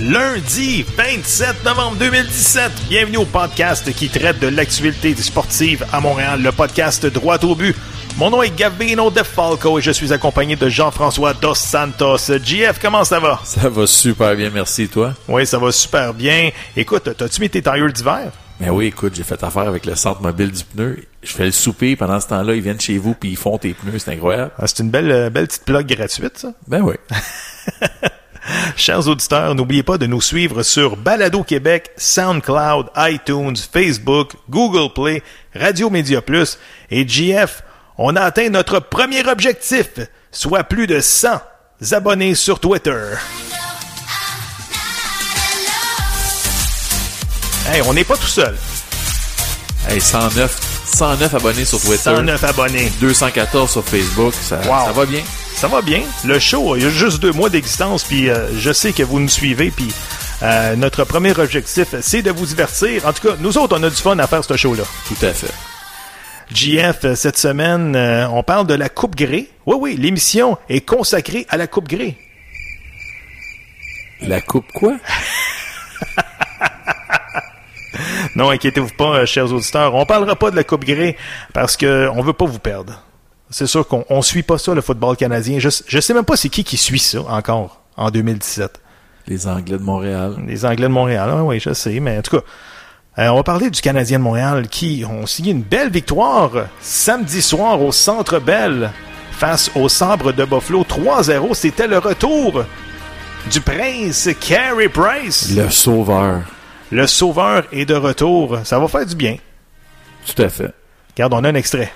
Lundi 27 novembre 2017, bienvenue au podcast qui traite de l'actualité sportive à Montréal, le podcast Droit au but. Mon nom est Gavino De Falco et je suis accompagné de Jean-François Dos Santos. JF, comment ça va? Ça va super bien, merci, toi. Oui, ça va super bien. Écoute, t'as-tu mis tes tailleurs d'hiver? Mais oui, écoute, j'ai fait affaire avec le centre mobile du pneu. Je fais le souper, pendant ce temps-là, ils viennent chez vous puis ils font tes pneus, c'est incroyable. Ah, c'est une belle, belle petite plug gratuite, ça. Ben oui. Chers auditeurs, n'oubliez pas de nous suivre sur Balado Québec, SoundCloud, iTunes, Facebook, Google Play, Radio Média Plus et GF. On a atteint notre premier objectif, soit plus de 100 abonnés sur Twitter. Hey, on n'est pas tout seul. Hey, 109, 109 abonnés sur Twitter. 109 abonnés. 214 sur Facebook. Ça, Wow. ça va bien? Ça va bien. Le show, il y a juste deux mois d'existence, puis euh, je sais que vous nous suivez, puis euh, notre premier objectif, c'est de vous divertir. En tout cas, nous autres, on a du fun à faire ce show-là. Tout à fait. JF, euh, cette semaine, euh, on parle de la Coupe Grey. Oui, oui, l'émission est consacrée à la Coupe Grey. La coupe quoi? Non, inquiétez-vous pas, chers auditeurs, on parlera pas de la Coupe Grey parce que on veut pas vous perdre. C'est sûr qu'on on suit pas ça, le football canadien. Je, je sais même pas c'est qui qui suit ça encore en 2017. Les Anglais de Montréal. Les Anglais de Montréal, ah oui, je sais, mais en tout cas, euh, on va parler du Canadien de Montréal qui ont signé une belle victoire samedi soir au Centre Bell face au Sabre de Buffalo 3-0. C'était le retour du prince Carey Price. Le sauveur. Le sauveur est de retour. Ça va faire du bien. Tout à fait. Regarde, on a un extrait.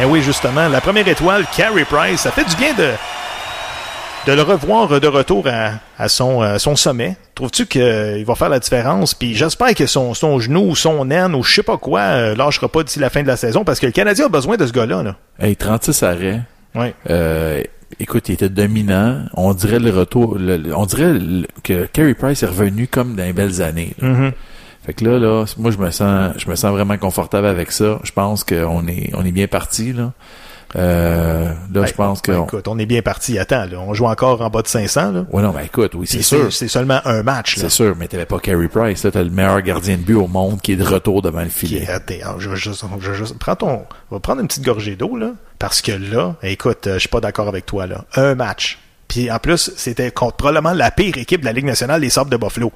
Eh oui, justement, la première étoile, Carey Price, ça fait du bien de, de le revoir de retour à, à son, euh, son sommet. Trouves-tu qu'il va faire la différence? Puis j'espère que son, son genou ou son aine ou je sais pas quoi euh, lâchera pas d'ici la fin de la saison parce que le Canadien a besoin de ce gars-là. Là. Hey, 36 arrêts. Ouais. Euh, écoute, il était dominant. On dirait le retour, le- on dirait que Carey Price est revenu comme dans les belles années. Mhm. Fait que là, là, moi je me sens, je me sens vraiment confortable avec ça. Je pense qu'on est, on est bien parti là. Euh, là, je pense que, Ben, écoute, on est bien parti. Attends, là, on joue encore en bas de 500. Là. ouais non, ben écoute, oui, c'est sûr, C'est seulement un match. Là. c'est sûr, mais t'avais pas Carey Price. Là, t'as le meilleur gardien de but au monde qui est de retour devant le filet. Alors, je, prends ton, on va prendre une petite gorgée d'eau, là. Parce que là, écoute, euh, je suis pas d'accord avec toi, là. Un match. Puis en plus, c'était contre probablement la pire équipe de la Ligue nationale, les Sabres de Buffalo.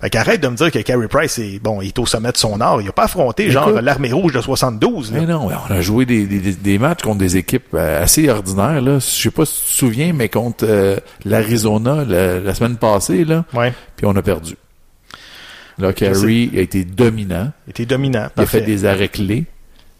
Fait qu'arrête de me dire que Carey Price est, bon, il est au sommet de son art. Il a pas affronté, genre, l'armée rouge de 72, là. Mais non, on a joué des, des, des- des matchs contre des équipes euh, assez ordinaires. Là. Je sais pas si tu te souviens, mais contre euh, l'Arizona la, la semaine passée, là, Ouais. puis on a perdu. Là, Carey a été dominant. Il était dominant. Il a fait des arrêts clés.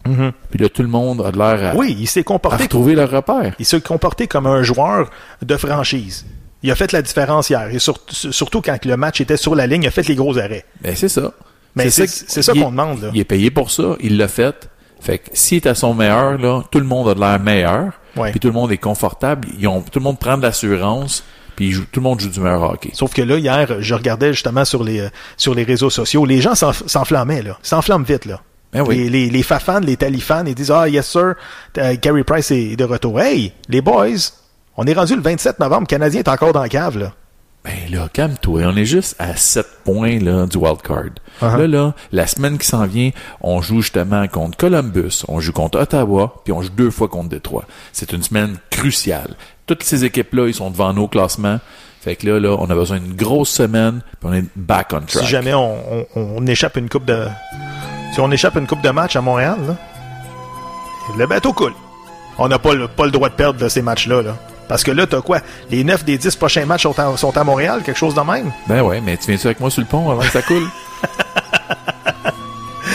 Mhm. Puis là, tout le monde a l'air à, Oui, il s'est à comporté retrouver leur repère. il s'est comporté comme un joueur de franchise. Il a fait la différence hier. Et sur- surtout quand le match était sur la ligne, il a fait les gros arrêts. Ben, c'est ça. Mais c'est ça qu'on demande, là. Il est payé pour ça. Il l'a fait. Fait que s'il est à son meilleur, là, tout le monde a de l'air meilleur. Ouais. Puis tout le monde est confortable. Ils ont, tout le monde prend de l'assurance. Puis tout le monde joue du meilleur hockey. Sauf que là, hier, je regardais justement sur les, euh, sur les réseaux sociaux, les gens s'enf- s'enflammaient, là. S'enflamment vite, là. Ben oui. Les, les, les fafans, les talifans, ils disent Ah, yes, sir, euh, Carey Price est de retour. Hey, les boys, on est rendu le 27 novembre, le Canadien est encore dans la cave, là. Ben là, calme-toi. On est juste à 7 points là, du wild card. Uh-huh. Là, là, la semaine qui s'en vient, on joue justement contre Columbus, on joue contre Ottawa, puis on joue deux fois contre Détroit. C'est une semaine cruciale. Toutes ces équipes-là, ils sont devant nos classements. Fait que là, là, on a besoin d'une grosse semaine, puis on est back on track. Si jamais on, on, on échappe une coupe de. Si on échappe une coupe de match à Montréal, là, le bateau coule. On n'a pas le, pas le droit de perdre de ces matchs-là, là. Parce que là, t'as quoi? Les 9 des 10 prochains matchs sont à, sont à Montréal, quelque chose de même? Ben ouais, mais tu viens-tu avec moi sur le pont avant que ça coule?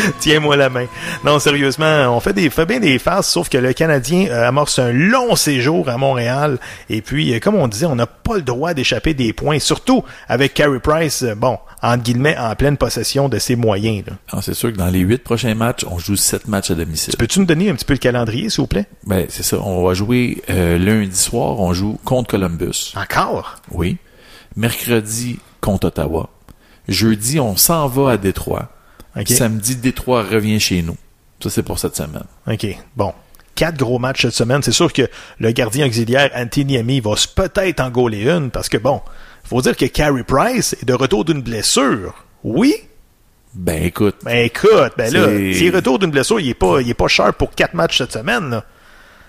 Tiens-moi la main. Non, sérieusement, on fait des fait bien des farces, sauf que le Canadien euh, amorce un long séjour à Montréal. Et puis, euh, comme on disait, on n'a pas le droit d'échapper des points, surtout avec Carey Price, euh, bon, entre guillemets, en pleine possession de ses moyens. Alors, c'est sûr que dans les huit prochains matchs, on joue sept matchs à domicile. Peux-tu nous donner un petit peu le calendrier, s'il vous plaît? Ben, c'est ça. On va jouer lundi soir, on joue contre Columbus. Encore? Oui. Mercredi, contre Ottawa. Jeudi, on s'en va à Détroit. Samedi, Détroit revient chez nous. Ça, c'est pour cette semaine. OK. Bon. Quatre gros matchs cette semaine. C'est sûr que le gardien auxiliaire Anthony Ami va peut-être en gauler une parce que bon, faut dire que Carey Price est de retour d'une blessure. Oui? Ben, écoute, Ben écoute, ben là, s'il retourne d'une blessure, il est pas, il est pas cher pour quatre matchs cette semaine. Là.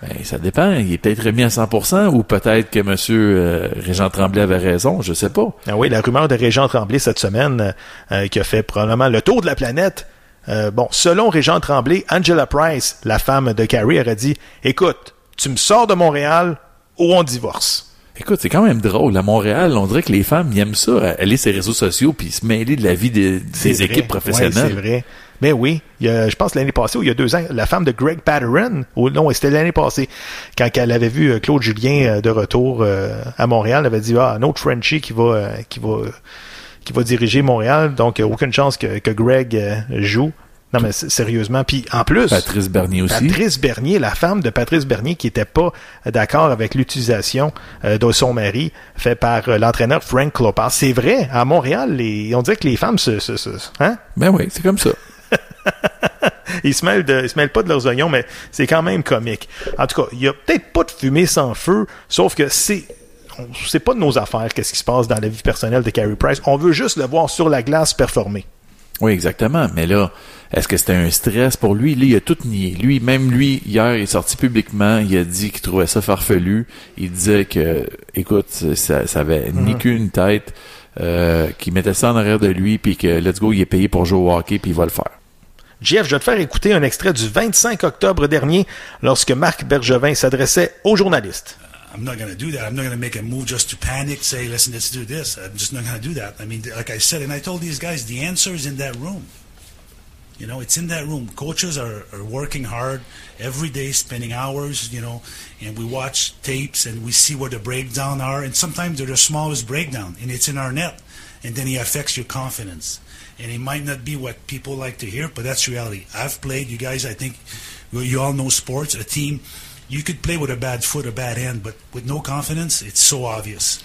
Ben, ça dépend. Il est peut-être remis à 100% ou peut-être que monsieur euh, Régent Tremblay avait raison. Je sais pas. Ah oui, la rumeur de Régent Tremblay cette semaine, euh, qui a fait probablement le tour de la planète. Euh, bon, selon Régent Tremblay, Angela Price, la femme de Carey, aurait dit Écoute, tu me sors de Montréal ou on divorce. Écoute, c'est quand même drôle. À Montréal, on dirait que les femmes ils aiment ça, aller sur les réseaux sociaux puis se mêler de la vie des, C'est des équipes Ouais, professionnelles. c'est vrai. Mais oui, il y a- je pense l'année passée ou il y a deux ans, la femme de Greg Patteran, ou non, c'était l'année passée, quand elle avait vu euh, Claude Julien euh, de retour euh, à Montréal, elle avait dit ah un autre Frenchie qui va qui va qui va diriger Montréal, donc aucune chance que, que Greg joue. Non mais sérieusement, puis en plus, Patrice Bernier aussi. Patrice Bernier, la femme de Patrice Bernier qui était pas d'accord avec l'utilisation euh, de son mari fait par euh, l'entraîneur Frank Clopas. C'est vrai, à Montréal, les, on dirait que les femmes se, se, se- hein? Ben oui, c'est comme ça. Ils se mêlent de, ils se mêlent pas de leurs oignons, mais c'est quand même comique. En tout cas, il y a peut-être pas de fumée sans feu, sauf que c'est, c'est pas de nos affaires qu'est-ce qui se passe dans la vie personnelle de Carey Price. On veut juste le voir sur la glace performer. Oui, exactement. Mais là, est-ce que c'était un stress pour lui? Lui, il a tout nié. Lui, même lui, hier, il est sorti publiquement. Il a dit qu'il trouvait ça farfelu. Il disait que, écoute, ça, ça avait ni queue ni tête, euh, qu'il mettait ça en arrière de lui, puis que let's go, il est payé pour jouer au hockey, puis il va le faire. Jeff, je vais te faire écouter un extrait du 25 octobre dernier lorsque Marc Bergevin s'adressait aux journalistes. I'm not going to do that. I'm not going to make a move just to panic, say, listen, let's do this. I'm just not going to do that. I mean, like I said, and I told these guys, the answer is in that room. You know, it's in that room. Coaches are, are working hard every day, spending hours, you know, and we watch tapes and we see where the breakdown are. And sometimes they're the smallest breakdown, and it's in our net. And then it affects your confidence. And it might not be what people like to hear, but that's reality. I've played, you guys, I think, you all know sports, a team. You could play with a bad foot, a bad hand, but with no confidence, it's so obvious.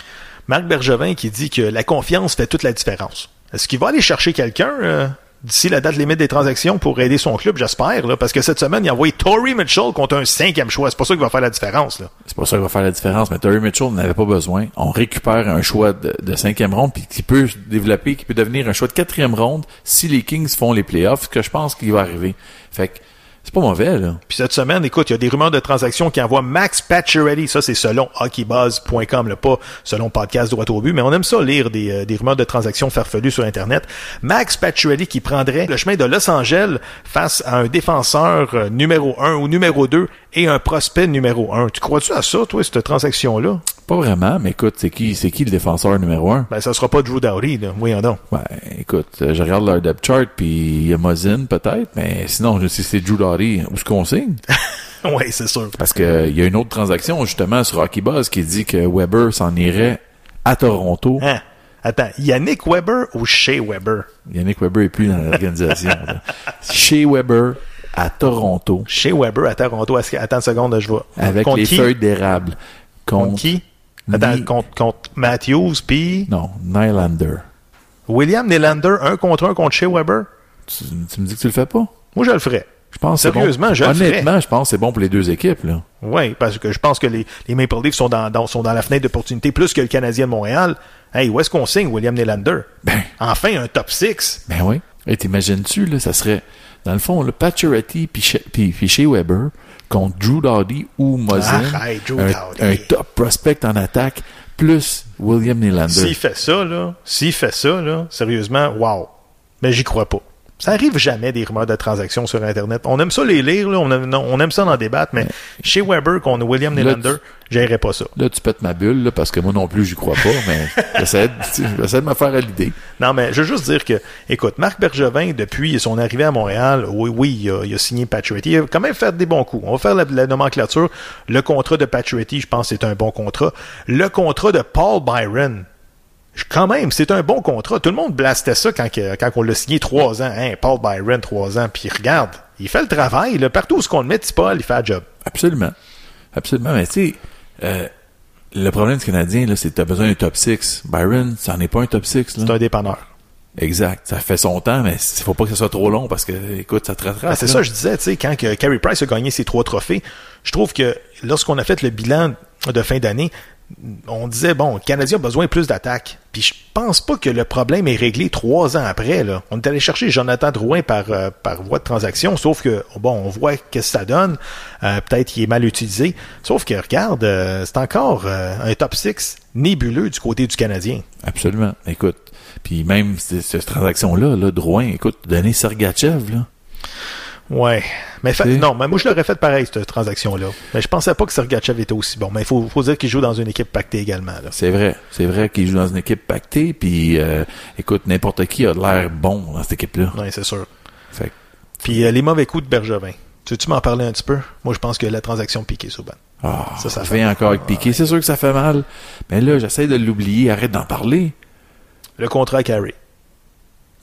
Marc Bergevin qui dit que la confiance fait toute la différence. Est-ce qu'il va aller chercher quelqu'un euh, d'ici la date limite des transactions pour aider son club, j'espère, parce que cette semaine, il a envoyé Tory Mitchell contre un cinquième choix. C'est pas ça qui va faire la différence. C'est pas ça qui va faire la différence, mais Terry Mitchell n'avait pas besoin. On récupère un choix de, de cinquième ronde, puis qui peut se développer, qui peut devenir un choix de quatrième ronde si les Kings font les playoffs, ce que je pense qu'il va arriver. Fait que c'est pas mauvais, là. Puis cette semaine, écoute, il y a des rumeurs de transactions qui envoient Max Pacioretty. Ça, c'est selon hockeybuzz.com, là, pas selon podcast droit au but, mais on aime ça lire des, euh, des rumeurs de transactions farfelues sur Internet. Max Pacioretty qui prendrait le chemin de Los Angeles face à un défenseur euh, numéro 1 ou numéro 2 et un prospect numéro 1. Tu crois-tu à ça, toi, cette transaction-là? Pas vraiment, mais écoute, c'est qui, c'est qui le défenseur numéro un? Ben, ça sera pas Drew Dowdy, là. Voyons donc. Ben, écoute, euh, je regarde leur depth chart, puis il y a Mozin, peut-être, mais sinon, je sais si c'est Drew Doughty, où ce qu'on signe? oui, c'est sûr. Parce que il y a une autre transaction, justement, sur Hockey Buzz qui dit que Weber s'en irait à Toronto. Hein? Attends, Yannick Weber ou Shea Weber? Yannick Weber est plus dans l'organisation. Chez Weber à Toronto Shea Weber à Toronto. Attends une seconde, je vois. avec Contre les qui? feuilles d'érable. Contre Contre, qui? Attends, Ni- contre, contre Matthews, puis Non, Nylander. William Nylander, un contre un contre Shea Weber? Tu, tu me dis que tu le fais pas? Moi, je le ferais. Je pense Sérieusement, bon. je le. Honnêtement, je pense que c'est bon pour les deux équipes. Là. Oui, parce que je pense que les, les Maple Leafs sont dans, dans- sont dans la fenêtre d'opportunité plus que le Canadien de Montréal. Hey, où est-ce qu'on signe William Nylander? Ben. Enfin, un top 6. Ben oui. Et t'imagines-tu, là, ça serait, dans le fond, le Pacioretty puis Shea- Weber contre Drew Doughty ou un, Doughty. un top prospect en attaque, plus William Nylander. S'il fait ça, là, s'il fait ça, là, sérieusement, wow. Mais j'y crois pas. Ça arrive jamais des rumeurs de transactions sur Internet. On aime ça les lire, là, on, aime, non, on aime ça en débattre, mais chez Weber qu'on a William Nylander, j'irais pas ça. Là, tu pètes ma bulle, là, parce que moi non plus, j'y crois pas, mais j'essaie de, de me faire à l'idée. Non, mais je veux juste dire que, écoute, Marc Bergevin, depuis son arrivée à Montréal, oui, oui, il a, il a signé Patriotty. Il a quand même fait des bons coups. On va faire la, la nomenclature. Le contrat de Patriotty, je pense, c'est un bon contrat. Le contrat de Paul Byron, quand même, c'est un bon contrat. Tout le monde blastait ça quand, quand on l'a signé trois ans. Hein, Paul Byron, trois ans. Puis regarde, il fait le travail. Là. Partout où ce qu'on le met, Paul, il fait le job. Absolument. Absolument. Mais tu sais, euh, le problème du Canadien, là, c'est que tu as besoin d'un top 6. Byron, ça n'en est pas un top 6. C'est un dépanneur. Exact. Ça fait son temps, mais il faut pas que ce soit trop long parce que, écoute, ça te rattrape. Ah, c'est ça, je disais, tu sais, quand que Carey Price a gagné ses trois trophées, je trouve que lorsqu'on a fait le bilan de fin d'année, on disait, bon, le Canadien a besoin plus d'attaques. Puis je pense pas que le problème est réglé trois ans après. On est allé chercher Jonathan Drouin par, euh, par voie de transaction, sauf que, bon, on voit qu'est-ce que ça donne. Euh, Peut-être qu'il est mal utilisé. Sauf que, regarde, euh, c'est encore euh, un top 6 nébuleux du côté du Canadien. Absolument. Écoute. Puis même cette transaction-là, là, Drouin, écoute, donner Sergachev, là. Ouais. Mais fa- non, mais moi je l'aurais fait pareil, cette transaction-là. Mais je pensais pas que Sergachev était aussi bon. Mais il faut, faut dire qu'il joue dans une équipe pactée également. C'est vrai. C'est vrai qu'il joue dans une équipe pactée, puis euh, écoute, n'importe qui a de l'air bon dans cette équipe-là. Ouais, c'est sûr. Fait Puis euh, les mauvais coups de Bergevin. Tu veux-tu m'en parler un petit peu? Moi, je pense que la transaction piquée Souban. ah, Ça, fait encore avec Piqué. C'est sûr que ça fait mal. Mais là, j'essaie de l'oublier. Arrête d'en parler. Le contrat Carey.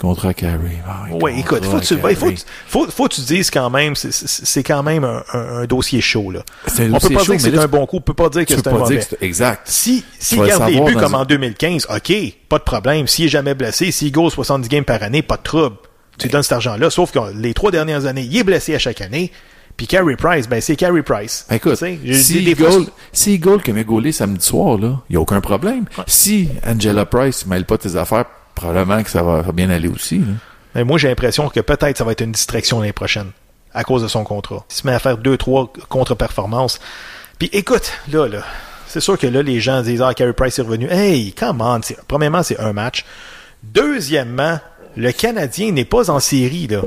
Contrat Carey. Ah, Oui, écoute, faut que tu, ben, faut, faut, faut tu dises quand même, c'est- quand même un, un- un dossier chaud. Là. Un On peut pas chaud, dire que mais c'est un bon coup, on peut pas dire que c'est un mauvais. exact. Si, s'il vas le garde les buts comme en 2015, OK, pas de problème. S'il est jamais blessé, s'il goal 70 games par année, pas de trouble. Tu lui donnes cet argent-là. Sauf que les trois dernières années, il est blessé à chaque année. Puis Carey Price, ben c'est Carey Price. Écoute, sais, j'ai si des fois, goal, si goal que met gaulé samedi soir, là, il n'y a aucun problème. Si Angela Price ne mêle pas tes affaires, probablement que ça va, bien aller aussi. Mais moi, j'ai l'impression que peut-être ça va être une distraction l'année prochaine à cause de son contrat. Il se met à faire deux, trois contre-performances. Puis écoute, là, là, c'est sûr que là, les gens disent Ah, Carey Price est revenu. Hey, come on! Premièrement, c'est un match. Deuxièmement, le Canadien n'est pas en série, là.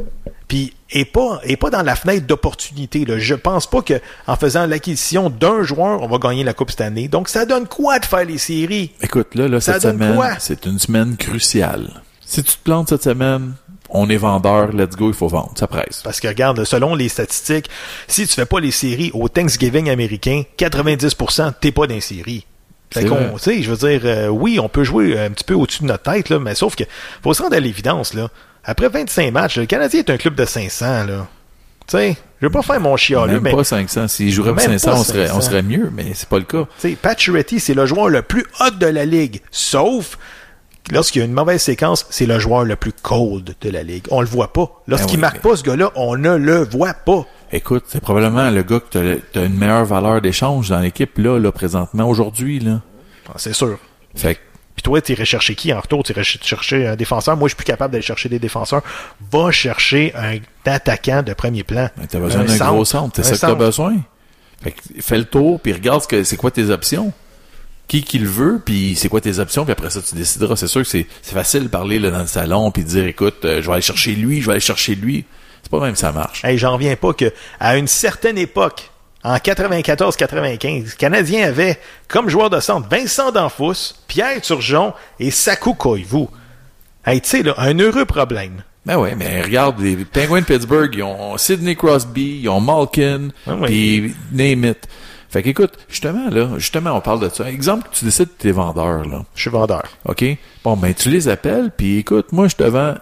Puis est pas, est pas dans la fenêtre d'opportunité. Là. Je pense pas que en faisant l'acquisition d'un joueur, on va gagner la Coupe cette année. Donc ça donne quoi de faire les séries? Écoute, là, là Ça cette donne semaine, quoi? c'est une semaine cruciale. Si tu te plantes cette semaine, on est vendeur, let's go, il faut vendre. Ça presse. Parce que regarde, selon les statistiques, si tu fais pas les séries au Thanksgiving américain, 90% t'es pas dans les séries. Sais, je veux dire, euh, oui, on peut jouer un petit peu au-dessus de notre tête, là, mais sauf que faut se rendre à l'évidence, là. Après 25 matchs, le Canadien est un club de 500, là. Tu sais, je veux pas faire mon chialeux, Même mais pas 500. S'il jouerait pour Même 500, pas on serait, 500. on serait mieux, mais c'est pas le cas. Tu sais, Pacioretty, c'est le joueur le plus hot de la ligue. Sauf, lorsqu'il y a une mauvaise séquence, c'est le joueur le plus cold de la ligue. On le voit pas. Lorsqu'il Ben oui, marque mais- pas ce gars-là, on ne le voit pas. Écoute, c'est probablement le gars que t'as, as une meilleure valeur d'échange dans l'équipe, là, là, présentement, aujourd'hui, là. Ah, C'est sûr. Fait que, Puis toi, tu irais chercher qui en retour? Tu irais ch- chercher un défenseur? Moi, je suis plus capable d'aller chercher des défenseurs. Va chercher un attaquant de premier plan. ben, t'as besoin Un d'un gros centre. C'est ça que t'as besoin. Fait que, fais le tour, puis regarde ce que, c'est quoi tes options. Qui qui le veut, puis c'est quoi tes options, puis après ça, tu décideras. C'est sûr que c'est, c'est facile de parler là, dans le salon, puis de dire, écoute, euh, je vais aller chercher lui, je vais aller chercher lui. C'est pas même que ça marche. Hey, j'en reviens pas que à une certaine époque, en 94-95, le Canadien avait comme joueur de centre Vincent Danfous, Pierre Turgeon et Sakou Koivu. Hey, tu sais, là, un heureux problème. Ben ouais, mais regarde, les Penguins de Pittsburgh, ils ont Sidney Crosby, ils ont Malkin, oui. puis name it. Fait qu'écoute, justement, là, justement, on parle de ça. Exemple, tu décides de tes vendeurs, là. Je suis vendeur. OK? Bon, ben, tu les appelles, puis écoute, moi, je te vends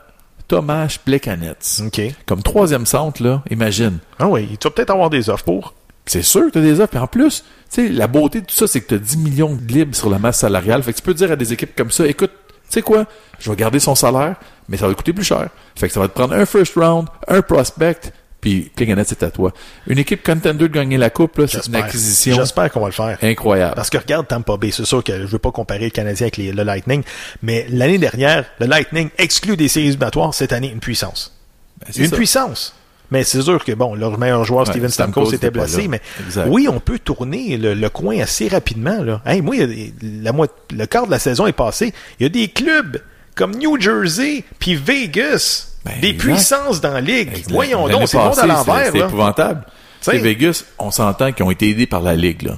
Thomas Plekanec. OK. Comme troisième centre, là, imagine. Ah oui, tu vas peut-être avoir des offres pour. C'est sûr que tu as des offres. Puis en plus, tu sais, la beauté de tout ça, c'est que tu as 10 millions de libres sur la masse salariale. Fait que tu peux dire à des équipes comme ça, écoute, tu sais quoi, je vais garder son salaire, mais ça va te coûter plus cher. Fait que ça va te prendre un first round, un prospect, puis Plekanec, c'est à toi. Une équipe contender de gagner la coupe, là, c'est une acquisition J'espère qu'on va le faire. incroyable. Parce que regarde Tampa Bay, c'est sûr que je veux pas comparer le Canadien avec les- le Lightning, mais l'année dernière, le Lightning exclut des séries éliminatoires, cette année, une puissance. Ben, Une ça. puissance. Mais c'est sûr que, bon, leur meilleur joueur, Ouais, Steven Stamkos était blessé, mais Exact. oui, on peut tourner le, le coin assez rapidement. Là. Hey, moi, la moitié- le quart de la saison est passé. Il y a des clubs comme New Jersey puis Vegas Ben, des exact. puissances dans la ligue. Exact. Voyons donc, c'est monde à l'envers. C'est épouvantable. C'est Vegas, on s'entend qu'ils ont été aidés par la Ligue. Là.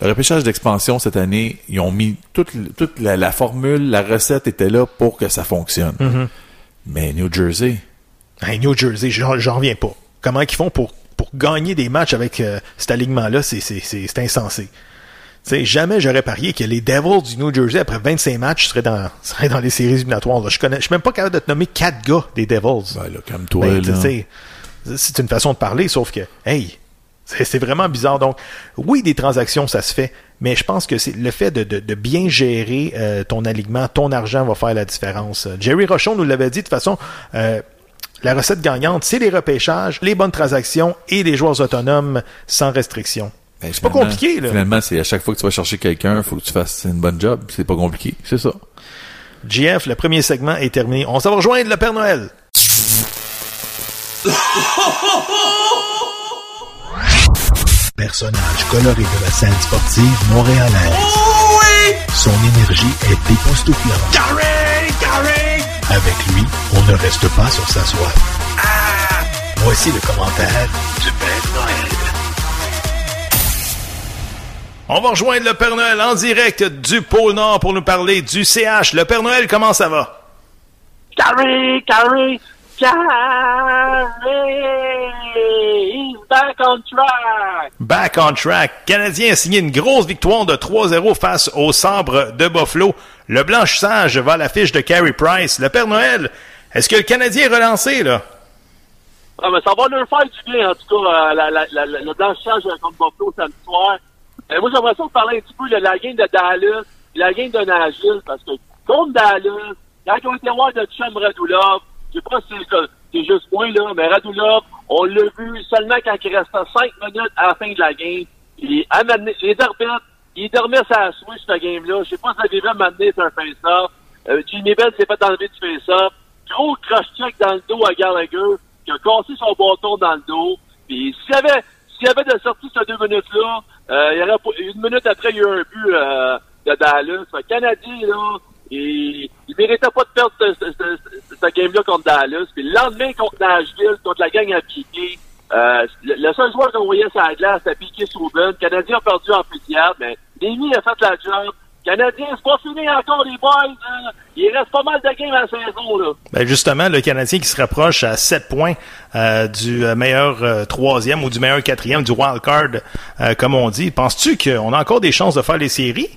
Le repêchage d'expansion cette année, ils ont mis toute, toute la, la formule, la recette était là pour que ça fonctionne. Mm-hmm. Mais New Jersey, Hey, New Jersey, j'en reviens pas. Comment ils font pour, pour gagner des matchs avec euh, cet alignement-là, c'est, c'est, c'est, c'est insensé. Sais, jamais j'aurais parié que les Devils du New Jersey, après 25 matchs, seraient dans, seraient dans les séries éliminatoires. là. Je connais, je suis même pas capable de te nommer quatre gars des Devils. ben là. Ben, là. c'est une façon de parler, sauf que, hey, c'est vraiment bizarre. Donc, oui, des transactions, ça se fait, mais je pense que c'est le fait de, de- de bien gérer euh, ton alignement, ton argent va faire la différence. Jerry Rochon nous l'avait dit de toute façon. euh, la recette gagnante, c'est les repêchages, les bonnes transactions et les joueurs autonomes sans restriction. Ben, c'est pas compliqué, là. Finalement, c'est à chaque fois que tu vas chercher quelqu'un, faut que tu fasses une bonne job. C'est pas compliqué. C'est ça. GF, le premier segment est terminé. On s'en va rejoindre le Père Noël. Personnage coloré de la scène sportive montréalaise. Son énergie est époustouflante. Avec lui, on ne reste pas sur sa soie. Voici le commentaire du Père Noël. On va rejoindre le Père Noël en direct du pôle Nord pour nous parler du CH. Le Père Noël, comment ça va? Carrie, Carrie, Carrie, he's back on track. Back on track. Canadien a signé une grosse victoire de 3-0 face au Sabre de Buffalo. Le blanchissage va à l'affiche de Carey Price. Le Père Noël, est-ce que le Canadien est relancé, là? Ah, mais ça va leur faire du bien, en tout cas, euh, la, la, la, la- le blanchissage contre Buffalo samedi soir. Euh, moi, j'aimerais ça vous parler un petit peu de la game de Dallas et la game de Nashville, parce que contre Dallas, quand ils ont été voir de chum Radulov, je sais pas si c'est- juste moi, là, mais Radulov, on l'a vu seulement quand il restait 5 minutes à la fin de la game. Il amené, les arbitres, il dormait sa switch, cette game-là. Je sais pas si vous avez vu m'amener sur un face-off. Euh, Jimmy Bell s'est fait enlever du face-off. Gros cross-check dans le dos à Gallagher, qui a cassé son bâton dans le dos. Puis s'il y avait, s'il avait de sortie ces deux minutes-là, euh, il y aurait une minute après, il y a eu un but euh, de Dallas. Que Canadien, là, il, il méritait pas de perdre ce, ce, ce- ce game-là contre Dallas. Puis le lendemain, contre Nashville, contre la gang à piquer, euh, le, le seul joueur qu'on voyait sur la glace, c'était piqué Souben. Le Canadien a perdu en fusillade, mais Lémy a fait la job. Canadien, c'est pas fini encore, les boys. hein. Il reste pas mal de games à la saison, là. Ben justement, le Canadien qui se rapproche à 7 points euh, du euh, meilleur euh, troisième ou du meilleur quatrième, du wild card, euh, comme on dit. Penses-tu qu'on a encore des chances de faire les séries?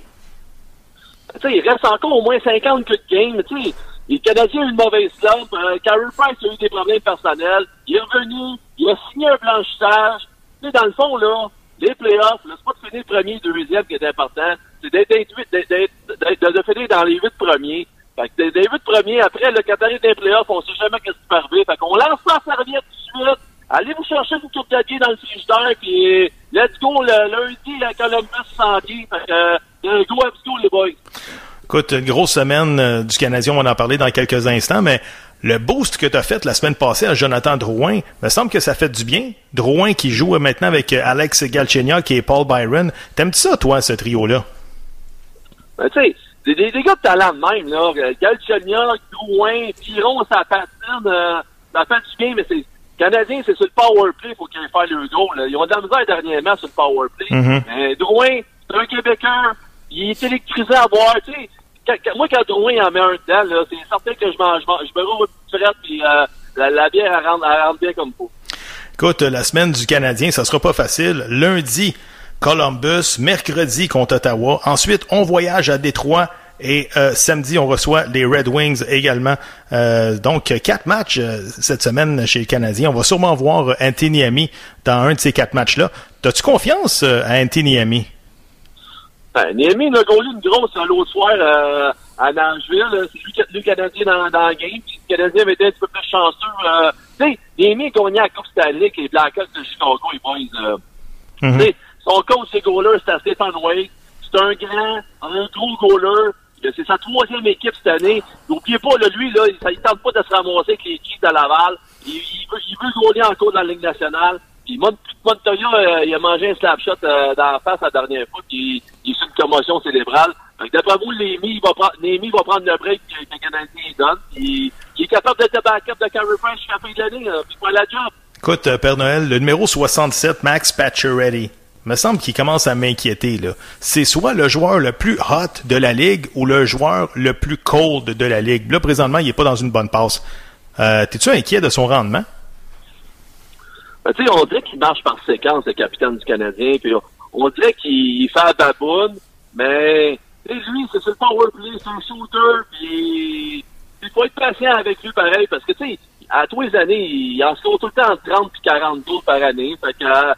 Tu sais, il reste encore au moins 50 coups de game. Tu sais, les Canadiens ont eu une mauvaise slump. Carey Price a eu des problèmes personnels. Il est revenu. Il a signé un blanchissage. Tu sais, dans le fond, là, les playoffs, c'est pas de finir premier, deuxième qui est important. C'est d'être, de, finir dans les huit premiers. Fait que des, des huit premiers, après, le dans les playoffs, on sait jamais qu'est-ce qui peut arriver. Fait qu'on lance la serviette tout de suite. Allez vous chercher une coupe de dans le frigidaire, puis let's go le lundi à Columbus Sandy. Fait euh, go, let's go les boys. Écoute, une grosse semaine euh, du Canadien, on va en parler dans quelques instants, mais le boost que tu as fait la semaine passée à Jonathan Drouin, me semble que ça fait du bien. Drouin qui joue maintenant avec euh, Alex Galchenyuk et Paul Byron. T'aimes-tu ça, toi, ce trio-là? Ben, tu sais, des, des, des gars de talent de même, là. Galchenyuk, Drouin, Piron, ça patine, euh, ça fait du bien, mais c'est, Canadien, c'est sur le power play, faut qu'ils faire le gros, là. Ils ont de la misère dernièrement sur le power play. Mhm. Mais Drouin, c'est un Québécois, il est électrisé à voir, tu sais. Moi, quand Drouin en met un dedans, là, c'est certain que je mange, je, me roule une frette, puis euh, la, bière, elle rentre, elle rentre bien comme faut. Écoute, la semaine du Canadien, ça sera pas facile. Lundi, Columbus. Mercredi, contre Ottawa. Ensuite, on voyage à Détroit. Et euh, samedi, on reçoit les Red Wings également. Euh, donc, quatre matchs euh, cette semaine chez les Canadiens. On va sûrement voir euh, Anthony Ami dans un de ces quatre matchs-là. T'as-tu confiance euh, à Anthony Ami? Ben, Némi il a gaulé une grosse euh, l'autre soir euh, à Nashville. là. C'est lui qui a tenu le Canadien dans, dans la game. Puis le Canadien avait été un petit peu plus chanceux. Euh, tu sais, Némi a gagné la Coupe Stanley avec les Blackhawks de Chicago, boys. Euh, Mhm. tu sais, Son coach, c'est goaler, c'est Stéphane Wade. C'est un grand, un gros goaler. C'est sa troisième équipe cette année. N'oubliez pas, là, lui, là, il, il tente pas de se ramasser avec les de Laval. Il, il veut, il veut goaler encore dans la Ligue nationale. Puis Mont- Montoya, euh, il a mangé un slap shot euh, dans la face la dernière fois, puis il est sur une commotion cérébrale. D'après vous, Némi, il va prendre, va prendre le break que que le Canadien lui donne, puis il est capable d'être le backup de Carey Price jusqu'à la fin de l'année, puis faire la job. Écoute, euh, Père Noël, le numéro 67, Max Pacioretty, me semble qu'il commence à m'inquiéter. là. C'est soit le joueur le plus hot de la ligue ou le joueur le plus cold de la ligue. Là, présentement, il est pas dans une bonne passe. Euh, T'es-tu inquiet de son rendement? Ben, on dirait qu'il marche par séquence, le capitaine du Canadien, puis on, dirait qu'il fait la baboune, mais lui, c'est le power play, c'est un shooter, puis il faut être patient avec lui pareil, parce que tu sais, à tous les années, il en score tout le temps entre 30 puis 40 tours par année, fait que euh,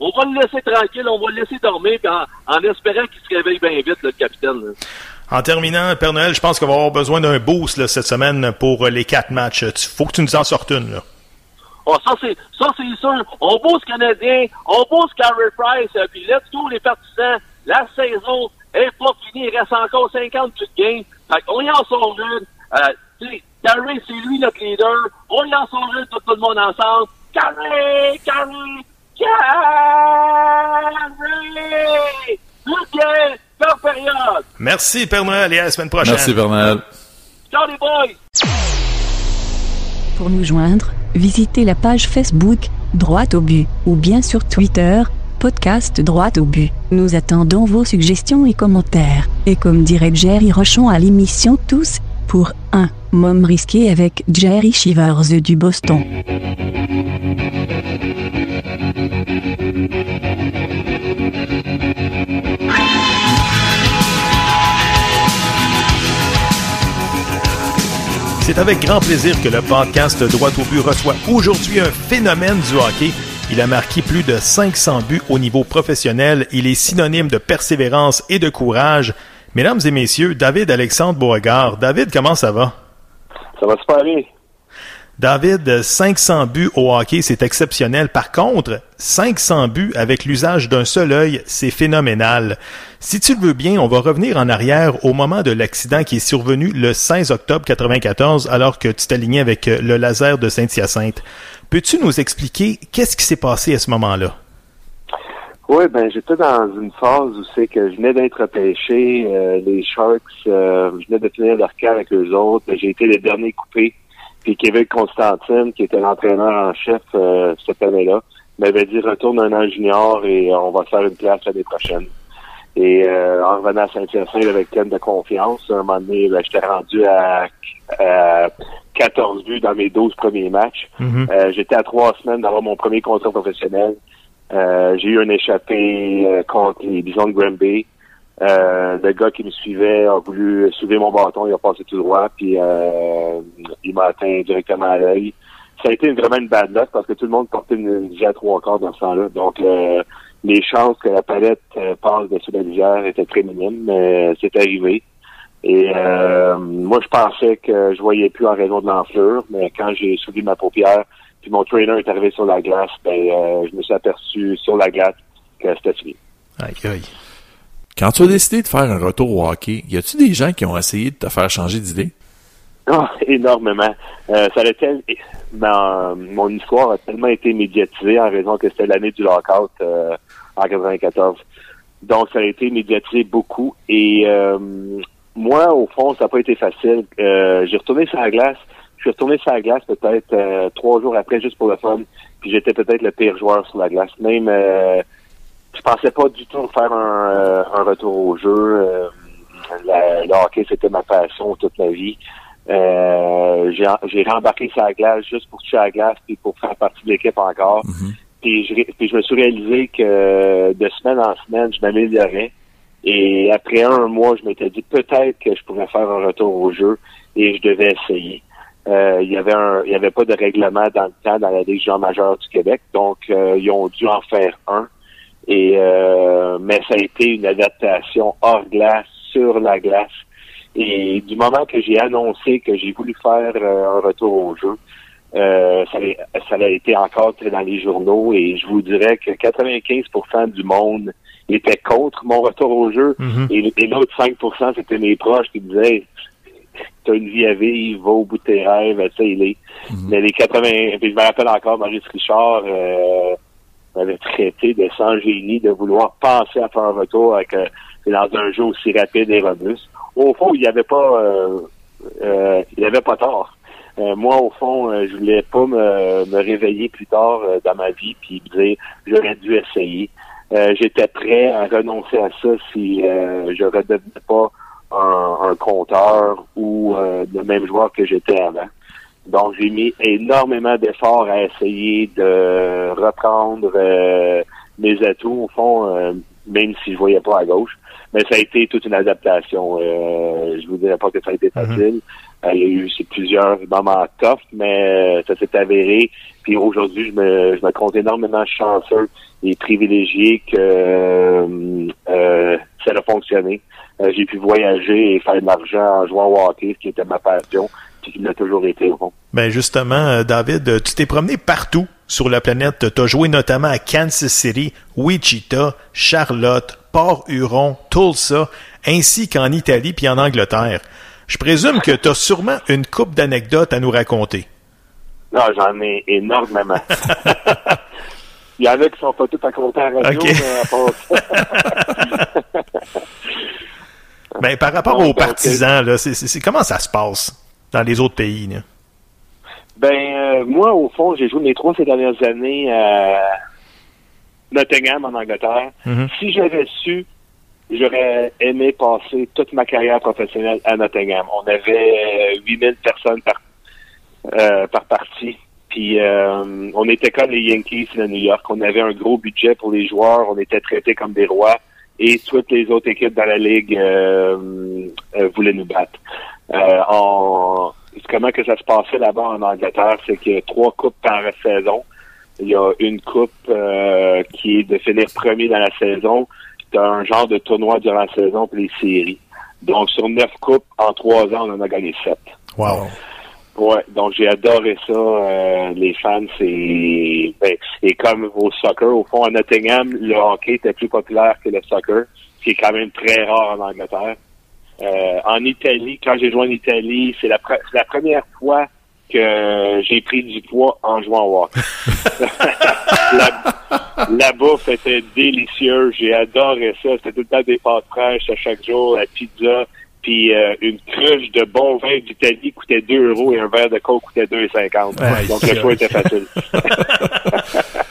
on, va le laisser tranquille, on va le laisser dormir, en, en espérant qu'il se réveille bien vite, le capitaine. En terminant, Père Noël, je pense qu'on va avoir besoin d'un boost cette semaine pour les quatre matchs. Tu- Faut que tu nous en sortes une. Là. Oh, ça, c'est, ça, c'est sûr. On bosse Canadien, on bosse Carey Price, euh, puis let's go, les partisans. La saison est pas finie. Il reste encore 50 petites games. Fait qu'on y en sort une. Euh, Carey, c'est lui notre leader. On y en sort une, tout, tout le monde ensemble. Carey! Carey! Carey! Good game! Belle période! Merci, Père Noël, et à la semaine prochaine. Merci, Bernal. Ciao, les boys! Pour nous joindre, visitez la page Facebook, Droite au but, ou bien sur Twitter, podcast Droite au but. Nous attendons vos suggestions et commentaires. Et comme dirait Jerry Rochon à l'émission Tous, pour un Mom risqué avec Jerry Shivers du Boston. C'est avec grand plaisir que le podcast Droit au but reçoit aujourd'hui un phénomène du hockey. Il a marqué plus de 500 buts au niveau professionnel. Il est synonyme de persévérance et de courage. Mesdames et messieurs, David Alexandre Beauregard. David, comment ça va? Ça va super bien. David, 500 buts au hockey, c'est exceptionnel. Par contre, 500 buts avec l'usage d'un seul œil, c'est phénoménal. Si tu le veux bien, on va revenir en arrière au moment de l'accident qui est survenu le 16 octobre 94 alors que tu t'alignais avec euh, le laser de Saint-Hyacinthe. Peux-tu nous expliquer qu'est-ce qui s'est passé à ce moment-là? Oui, ben j'étais dans une phase où c'est que je venais d'être pêché, euh, les Sharks, euh, je venais de finir leur camp avec eux autres, j'ai été le dernier coupé. Puis Kevin Constantine, qui était l'entraîneur en chef euh, cette année-là, m'avait dit retourne un an junior et euh, on va faire une place l'année prochaine. Et euh, en revenant à Saint-Hyacinthe avec thème de confiance, à un moment donné, ben, j'étais rendu à, à 14 buts dans mes 12 premiers matchs. Euh, J'étais à trois semaines d'avoir mon premier contrat professionnel. Euh, j'ai eu un échappé euh, contre les Bisons de Granby. Euh, le gars qui me suivait a voulu soulever mon bâton, il a passé tout droit, puis euh, il m'a atteint directement à l'œil. Ça a été vraiment une bad luck parce que tout le monde portait une visière trois quarts dans ce temps-là. Donc euh, les chances que la palette euh, passe dessus la visière étaient très minimes, mais c'est arrivé. Et euh, moi, je pensais que je voyais plus en raison de l'enflure, mais quand j'ai soulevé ma paupière, puis mon trainer est arrivé sur la glace, ben, euh, je me suis aperçu sur la glace que c'était fini. Aïe. Quand tu as décidé de faire un retour au hockey, y a-tu des gens qui ont essayé de te faire changer d'idée? Ah, énormément. Euh, ça a tel- mon histoire a tellement été médiatisée en raison que c'était l'année du lockout euh, en 94. Donc, ça a été médiatisé beaucoup. Et euh, moi, au fond, ça n'a pas été facile. J'ai retourné sur la glace. Je suis retourné sur la glace peut-être trois jours après, juste pour le fun. Puis j'étais peut-être le pire joueur sur la glace. Même, je pensais pas du tout faire un, euh, un retour au jeu. Euh, la- le hockey, c'était ma passion toute ma vie. Euh, j'ai rembarqué sur la glace juste pour toucher la glace puis pour faire partie de l'équipe encore. Puis, je, puis je me suis réalisé que de semaine en semaine, je m'améliorais. Et après un mois, je m'étais dit peut-être que je pourrais faire un retour au jeu et je devais essayer. Euh, il y avait un, il y avait pas de règlement dans le temps dans la Ligue junior majeure du Québec, donc euh, ils ont dû en faire un. Et euh, mais ça a été une adaptation hors glace sur la glace. Et du moment que j'ai annoncé que j'ai voulu faire euh, un retour au jeu, euh, ça, ça a été encore très dans les journaux et je vous dirais que 95% du monde était contre mon retour au jeu et, et l'autre 5% c'était mes proches qui disaient t'as une vie à vivre, va au bout de tes rêves, ça il est. Mais les 80, puis je me rappelle encore Maurice Richard euh, m'avait traité de sans génie de vouloir penser à faire un retour avec euh, dans un jeu aussi rapide et robuste. Au fond, il n'y avait pas euh, euh, il avait pas tort. Euh, moi, au fond, euh, je voulais pas me, me réveiller plus tard euh, dans ma vie puis dire j'aurais dû essayer. J'étais prêt à renoncer à ça si je redevenais pas un, un compteur ou le même joueur que j'étais avant. Donc, j'ai mis énormément d'efforts à essayer de reprendre euh, mes atouts, au fond, euh, même si je voyais pas à gauche. Mais ça a été toute une adaptation. Euh, je vous dirais pas que ça a été facile. Euh, il y a eu plusieurs moments tough, mais euh, ça s'est avéré. Puis aujourd'hui, je me, je me compte énormément chanceux et privilégié que euh, euh, ça a fonctionné. J'ai pu voyager et faire de l'argent en jouant au hockey, ce qui était ma passion, puis l'a toujours été au fond. Ben justement, euh, David, euh, tu t'es promené partout sur la planète. Tu as joué notamment à Kansas City, Wichita, Charlotte, Port-Huron, Tulsa, ainsi qu'en Italie puis en Angleterre. Je présume que tu as sûrement une coupe d'anecdotes à nous raconter. Non, j'en ai énormément. Il y en a qui sont pas tous à compter à la radio, mais à part ça. Ben, par rapport Donc, aux donc, partisans, là, comment ça se passe? Dans les autres pays? Là? Ben, euh, moi, au fond, j'ai joué mes trois ces dernières années à Nottingham, en Angleterre. Mhm. Si j'avais su, j'aurais aimé passer toute ma carrière professionnelle à Nottingham. On avait euh, 8000 personnes par, euh, par partie. Puis euh, on était comme les Yankees de New York. On avait un gros budget pour les joueurs. On était traités comme des rois. Et toutes les autres équipes dans la ligue euh, euh, voulaient nous battre. Euh, en- comment que ça se passait là-bas en Angleterre, c'est qu'il y a trois coupes par saison. Il y a une coupe euh, qui est de finir premier dans la saison. C'est un genre de tournoi durant la saison pour les séries. Donc sur neuf coupes, en trois ans, on en a gagné sept. Wow. Ouais, donc j'ai adoré ça. euh, les fans, c'est ben, et comme au soccer, au fond, à Nottingham, le hockey était plus populaire que le soccer, ce qui est quand même très rare en Angleterre. Euh, en Italie, quand j'ai joué en Italie, c'est la, pre- la première fois que j'ai pris du poids en jouant au hockey. la, la bouffe était délicieuse. J'ai adoré ça. C'était tout le temps des pâtes fraîches à chaque jour, la pizza. Puis euh, une cruche de bon vin d'Italie coûtait 2 euros et un verre de coke coûtait 2,50. Ouais, Donc le choix était facile.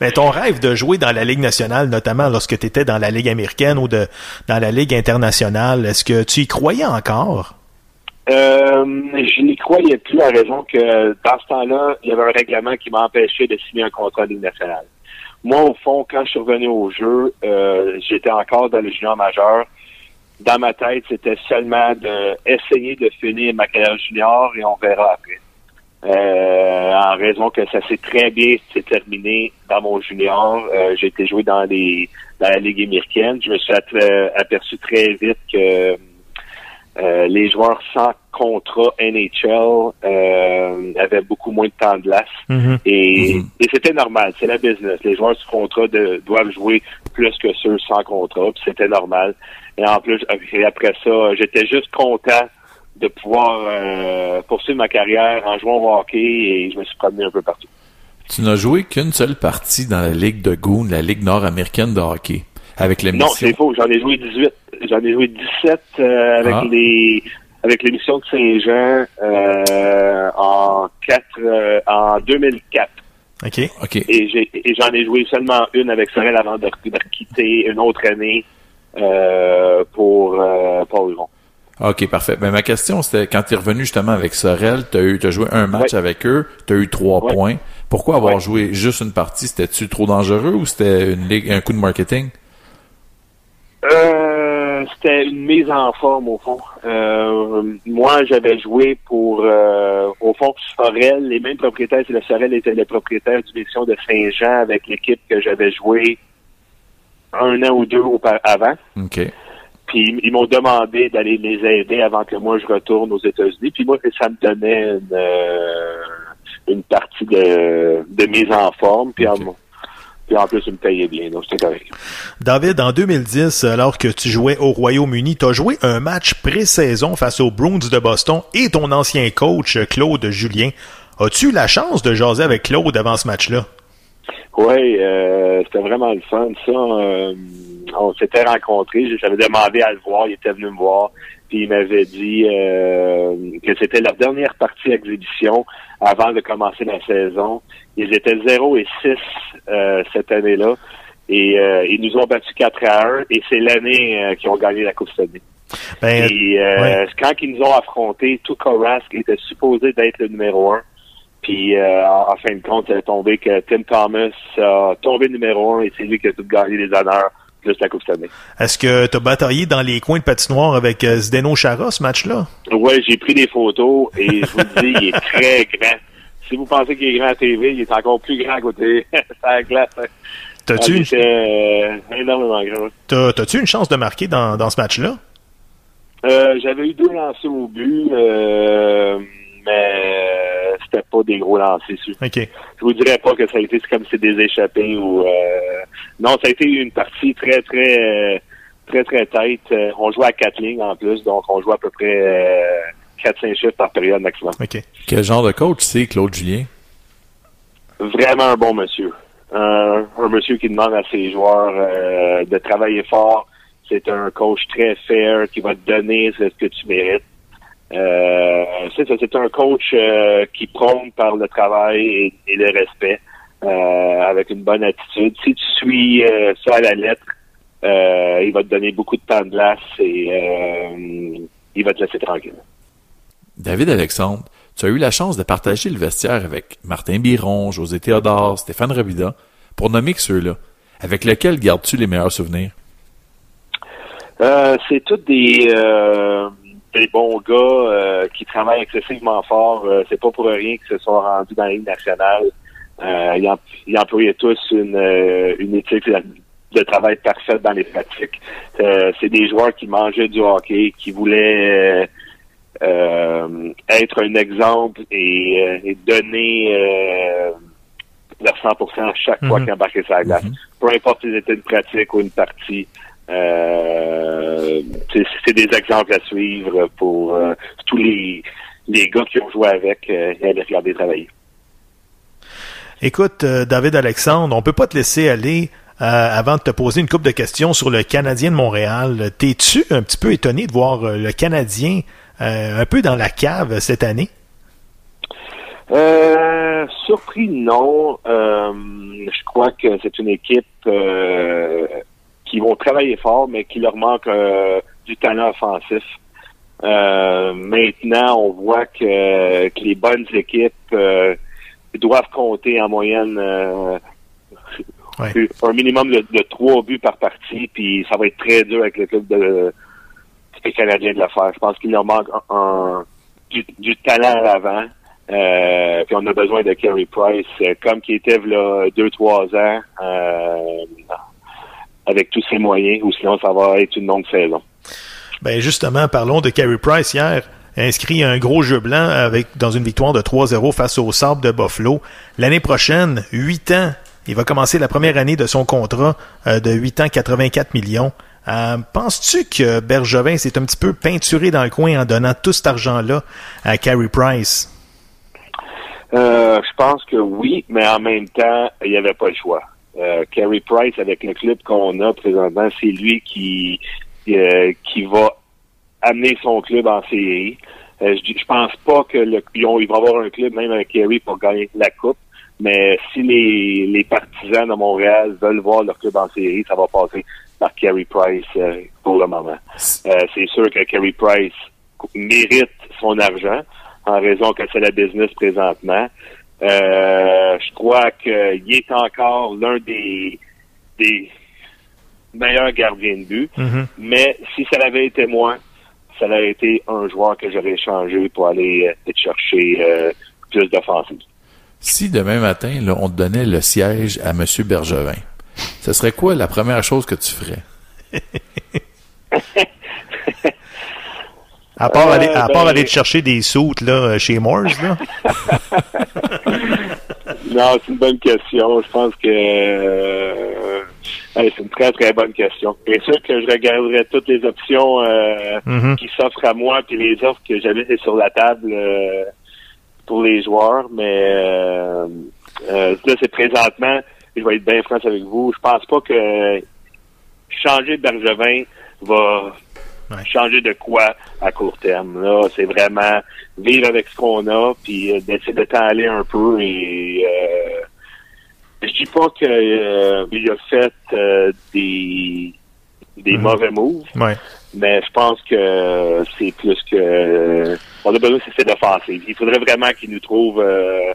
Ben, ton rêve de jouer dans la Ligue nationale, notamment lorsque tu étais dans la Ligue américaine ou de, dans la Ligue internationale, est-ce que tu y croyais encore? Euh, je n'y croyais plus à raison que dans ce temps-là, il y avait un règlement qui m'empêchait de signer un contrat de Ligue nationale. Moi, au fond, quand je suis revenu au jeu, euh, j'étais encore dans le junior majeur. Dans ma tête, c'était seulement d'essayer de finir ma carrière junior et on verra après. Euh, en raison que ça s'est très bien terminé dans mon junior. Euh, j'ai été joué dans les dans la Ligue américaine. Je me suis at- aperçu très vite que euh, les joueurs sans contrat NHL euh, avaient beaucoup moins de temps de glace. Mhm. Et, et c'était normal, c'est la business. Les joueurs sous contrat de- doivent jouer plus que ceux sans contrat, c'était normal. Et en plus, et après ça, j'étais juste content de pouvoir euh, poursuivre ma carrière en jouant au hockey et je me suis promené un peu partout. Tu n'as joué qu'une seule partie dans la Ligue de Goon, la Ligue nord-américaine de hockey, avec Non, l'émission. c'est faux, j'en ai joué 18. J'en ai joué 17 euh, avec Ah. les avec l'émission de Saint-Jean euh, en quatre euh, en 2004. OK. OK. Et j'en ai joué seulement une avec Sorel avant de, de quitter une autre année euh, pour euh, Paul Huron. OK, parfait. Ben, ma question, c'était quand tu es revenu justement avec Sorel, tu as, joué un match Ouais. avec eux, tu as eu trois Ouais. points. Pourquoi avoir Ouais. joué juste une partie? C'était-tu trop dangereux ou c'était une ligue, un coup de marketing? Euh, c'était une mise en forme au fond. Euh, moi, j'avais joué pour euh, au fond Sorel, les mêmes propriétaires, c'est le Sorel était le propriétaire du mission de Saint-Jean avec l'équipe que j'avais joué un an ou deux auparavant. OK. Puis ils- m'ont demandé d'aller les aider avant que moi je retourne aux États-Unis. Puis moi, ça me donnait une, euh, une partie de, de mise en forme. Puis, en, puis en plus, ils me payaient bien. Donc c'était correct. David, en 2010, alors que tu jouais au Royaume-Uni, tu as joué un match pré-saison face aux Bruins de Boston et ton ancien coach, Claude Julien. As-tu eu la chance de jaser avec Claude avant ce match-là? Oui, euh, c'était vraiment le fun, ça. Euh, on s'était rencontrés, j'avais demandé à le voir, il était venu me voir. Puis il m'avait dit euh, que c'était leur dernière partie exhibition avant de commencer la saison. Ils étaient 0 et 6 euh, cette année-là. Et euh, ils nous ont battu 4 à 1 et c'est l'année euh, qu'ils ont gagné la Coupe Stanley. Ben, et euh, ouais. quand ils nous ont affrontés, tout Rask était supposé d'être le numéro 1. Puis euh, en en fin de compte, c'est tombé que Tim Thomas a tombé numéro 1 et c'est lui qui a tout gagné les honneurs plus la Coupe Stanley. Est-ce que tu as bataillé dans les coins de patinoire avec euh, Zdeno Chara ce match-là? Ouais, j'ai pris des photos et je vous le dis, il est très grand. Si vous pensez qu'il est grand à TV, il est encore plus grand à côté. à la glace. hein. T'as-tu Ah, une, euh, énormément grand. t'as- t'as-tu une chance de marquer dans, dans ce match-là? Euh, J'avais eu deux lancers au but, euh, mais c'était pas des gros lancers. Je OK. je vous dirais pas que ça a été comme c'est des échappés ou euh, non, ça a été une partie très très euh, très très tête. Euh, on jouait à quatre lignes en plus, donc on jouait à peu près euh, 4-5 chiffres par période maximum. OK. Quel genre de coach c'est Claude Julien? Vraiment un bon monsieur. Un, un monsieur qui demande à ses joueurs euh, de travailler fort. C'est un coach très fair qui va te donner ce que tu mérites. Euh, c'est ça, c'est un coach euh, qui prône par le travail et, et le respect euh, avec une bonne attitude. Si tu suis ça à la lettre, il va te donner beaucoup de temps de glace et il va te laisser tranquille. David Alexandre, tu as eu la chance de partager le vestiaire avec Martin Biron, José Théodore, Stéphane Robida, pour nommer que ceux-là. Avec lesquels gardes-tu les meilleurs souvenirs? Euh, c'est tous des, euh, des bons gars euh, qui travaillent excessivement fort. Euh, c'est pas pour rien qu'ils se sont rendus dans la Ligue nationale. Euh, ils, ils employaient tous une, euh, une éthique de- travail parfaite dans les pratiques. Euh, c'est des joueurs qui mangeaient du hockey, qui voulaient être un exemple et, et donner euh, leur 100% à chaque fois Mhm. qu'ils embarquaient sur la glace. Peu importe si c'était une pratique ou une partie. Euh, c'est des exemples à suivre pour euh, tous les, les gars qui ont joué avec euh, et à les regarder travailler. Écoute, David Alexandre, on peut pas te laisser aller avant de te poser une couple de questions sur le Canadien de Montréal. T'es-tu un petit peu étonné de voir le Canadien un peu dans la cave cette année? Euh, surpris, non. Je crois que c'est une équipe qui vont travailler fort, mais qui leur manque euh, du talent offensif. Euh, maintenant, on voit que, que les bonnes équipes euh, doivent compter en moyenne euh, Ouais. un minimum de, de trois buts par partie, puis ça va être très dur avec le club de, des Canadiens de le faire. Je pense qu'il leur manque un, un- du, du talent à l'avant. Euh, puis on a besoin de Carey Price, euh, comme qui était là deux, trois ans, euh, avec tous ses moyens, ou sinon ça va être une longue saison. Ben justement, parlons de Carey Price hier. Inscrit un gros jeu blanc avec dans une victoire de 3-0 face au Sable de Buffalo. L'année prochaine, 8 ans, il va commencer la première année de son contrat euh, de 8 ans, 84 millions. Euh, Penses-tu que Bergevin s'est un petit peu peinturé dans le coin en donnant tout cet argent-là à Carey Price? Euh, je pense que oui, mais en même temps, il n'y avait pas le choix. Euh, Price, avec le club qu'on a présentement, c'est lui qui euh, qui va amener son club en série. Euh, je, je pense pas que le, ils vont avoir un club même avec Carey pour gagner la coupe. Mais si les, les partisans de Montréal veulent voir leur club en série, ça va passer par Carey Price euh, pour le moment. Euh, c'est sûr que Carey Price mérite son argent en raison que c'est la business présentement. Euh, je crois qu'il est encore l'un des, des meilleurs gardiens de but. Mhm. Mais si ça avait été moi, ça aurait été un joueur que j'aurais échangé pour aller euh, chercher euh, plus d'offensive. Si demain matin, là, on te donnait le siège à M. Bergevin, ce serait quoi la première chose que tu ferais? À part, Euh, aller, à part ben- aller te chercher des soutes là, chez Morse, là. Non, c'est une bonne question. Je pense que euh, hey, c'est une très très bonne question. Bien sûr que je regarderai toutes les options euh, Mhm. qui s'offrent à moi puis les offres que j'avais sur la table euh, pour les joueurs, mais euh, euh, là c'est présentement. Je vais être bien franc avec vous. Je pense pas que changer de Bergevin va changer de quoi à court terme. Là, c'est vraiment vivre avec ce qu'on a, puis euh, d'essayer de t'aller un peu. Et euh, je dis pas que euh, il a fait euh, des des Mhm. mauvais moves, Ouais. mais je pense que c'est plus que on a besoin de système offensif. Il faudrait vraiment qu'il nous trouve euh,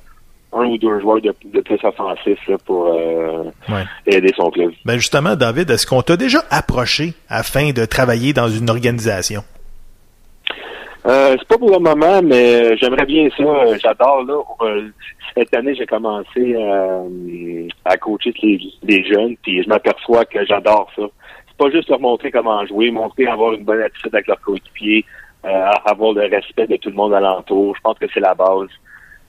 un ou deux joueurs de, de plus offensifs là, pour euh, Ouais. aider son club. Ben justement, David, est-ce qu'on t'a déjà approché afin de travailler dans une organisation? Euh, c'est pas pour le moment, mais j'aimerais bien ça. J'adore là. euh, cette année, j'ai commencé euh, à coacher les, les jeunes, puis je m'aperçois que j'adore ça. C'est pas juste leur montrer comment jouer, montrer avoir une bonne attitude avec leurs coéquipiers, euh, avoir le respect de tout le monde alentour. Je pense que c'est la base.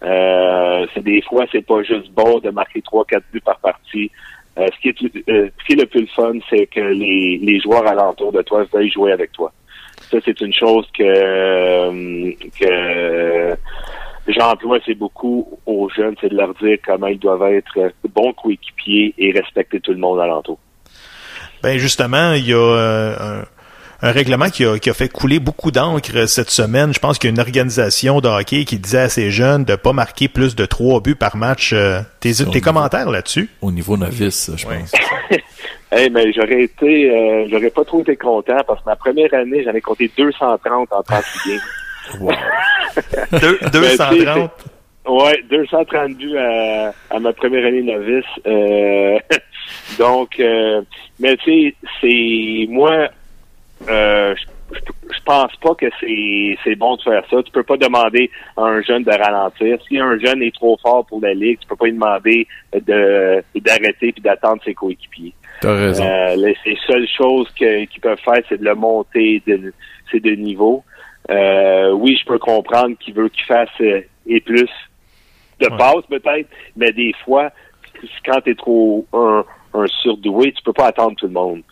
Euh, c'est des fois, c'est pas juste bon de marquer trois, quatre buts par partie. Euh, ce, qui est, euh, ce qui est le plus fun, c'est que les, les joueurs alentour de toi veuillent jouer avec toi. Ça, c'est une chose que, euh, que j'emploie, c'est beaucoup aux jeunes, c'est de leur dire comment ils doivent être bons coéquipiers et respecter tout le monde alentour. Ben justement, il y a euh, un, un règlement qui a, qui a fait couler beaucoup d'encre cette semaine. Je pense qu'il y a une organisation de hockey qui disait à ces jeunes de pas marquer plus de trois buts par match. Euh, tes, commentaires là-dessus? Au niveau novice, je Ouais. pense. Hey, mais j'aurais été, euh, j'aurais pas trop été content parce que ma première année, j'en ai compté 230 en 38 games. Wow. Deux- Ben, 230. Ouais, 230 buts à, à ma première année novice. Euh, donc, euh, mais tu sais, c'est moi, euh, je, pense pas que c'est c'est bon de faire ça. Tu peux pas demander à un jeune de ralentir. Si un jeune est trop fort pour la ligue, tu peux pas lui demander de d'arrêter puis d'attendre ses coéquipiers. T'as raison. Euh, les, les seules choses qu'ils peuvent faire, c'est de le monter, de, c'est de niveau. Euh, oui, je peux comprendre qu'il veut qu'il fasse euh, et plus de Ouais. passes peut-être, mais des fois, quand tu es trop un, un surdoué, tu peux pas attendre tout le monde.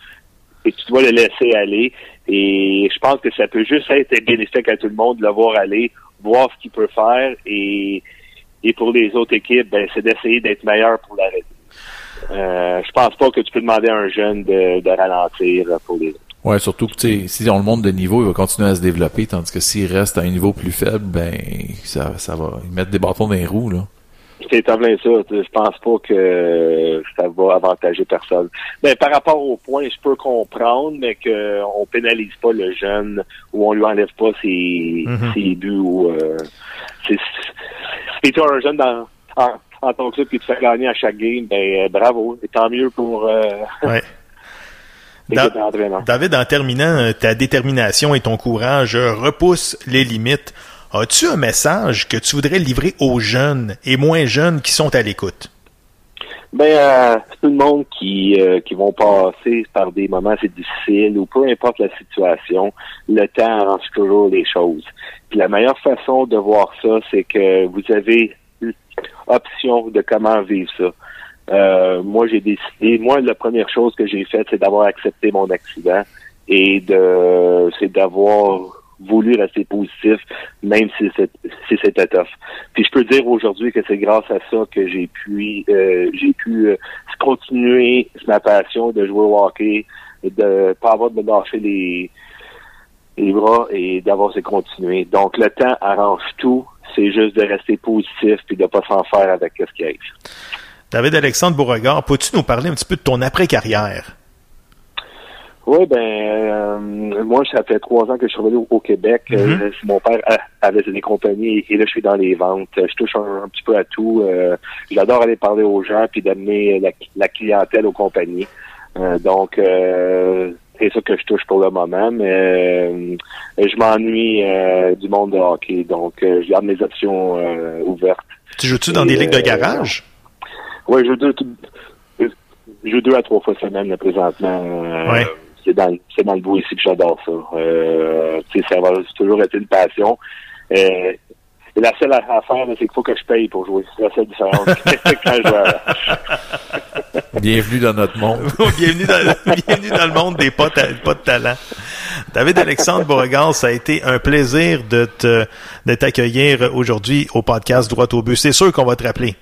Et tu dois le laisser aller. Et je pense que ça peut juste être bénéfique à tout le monde de le voir aller, voir ce qu'il peut faire. Et, et pour les autres équipes, ben, c'est d'essayer d'être meilleur pour l'arrêter. Euh, je pense pas que tu peux demander à un jeune de, de ralentir pour les autres. Ouais, surtout que, si on le monte de niveau, il va continuer à se développer, tandis que s'il reste à un niveau plus faible, ben, ça, ça va mettre des bâtons dans les roues, là. C'est en plein ça. Je pense pas que ça va avantager personne. Mais par rapport au point, je peux comprendre, mais qu'on pénalise pas le jeune ou on lui enlève pas ses, Mhm. ses buts ou euh, si tu un jeune dans en, en ton club qui te fait gagner à chaque game, ben euh, bravo. Et tant mieux pour euh, Ouais. David, en terminant, euh, ta détermination et ton courage euh, repoussent les limites. As-tu un message que tu voudrais livrer aux jeunes et moins jeunes qui sont à l'écoute? Ben, euh, tout le monde qui, euh, qui vont passer par des moments assez difficiles ou peu importe la situation, le temps arrange toujours les choses. Puis la meilleure façon de voir ça, c'est que vous avez option de comment vivre ça. Euh, moi, j'ai décidé, moi, la première chose que j'ai faite, c'est d'avoir accepté mon accident et de c'est d'avoir voulu rester positif, même si c'est- c'était tough. Puis je peux dire aujourd'hui que c'est grâce à ça que j'ai pu euh, j'ai pu euh, continuer ma passion de jouer au hockey, de pas avoir de me lâcher les les bras et d'avoir se continuer. Donc le temps arrange tout, c'est juste de rester positif puis de pas s'en faire avec ce qui arrive. David Alexandre Beauregard, peux-tu nous parler un petit peu de ton après-carrière? Oui, ben euh, moi, ça fait trois ans que je suis revenu au, au Québec. Mhm. Euh, mon père avait des compagnies et là, je suis dans les ventes. Je touche un, un petit peu à tout. Euh, J'adore aller parler aux gens puis d'amener la, la clientèle aux compagnies. Euh, donc, euh, c'est ça que je touche pour le moment, mais euh, je m'ennuie du monde de hockey. Donc, je garde mes options ouvertes. Tu joues-tu dans des ligues de garage? Oui, je joue deux, je joue deux à trois fois semaine là, présentement. Ouais. C'est dans, c'est dans le bout ici que j'adore ça. Euh, tu sais, ça va toujours été une passion. Euh, et la seule affaire, c'est qu'il faut que je paye pour jouer. C'est la seule différence je Bienvenue dans notre monde. bienvenue, dans, bienvenue dans le monde des pas, ta- pas de talent. David Alexandre Beauregard, ça a été un plaisir de te, de t'accueillir aujourd'hui au podcast Droit au but. C'est sûr qu'on va te rappeler.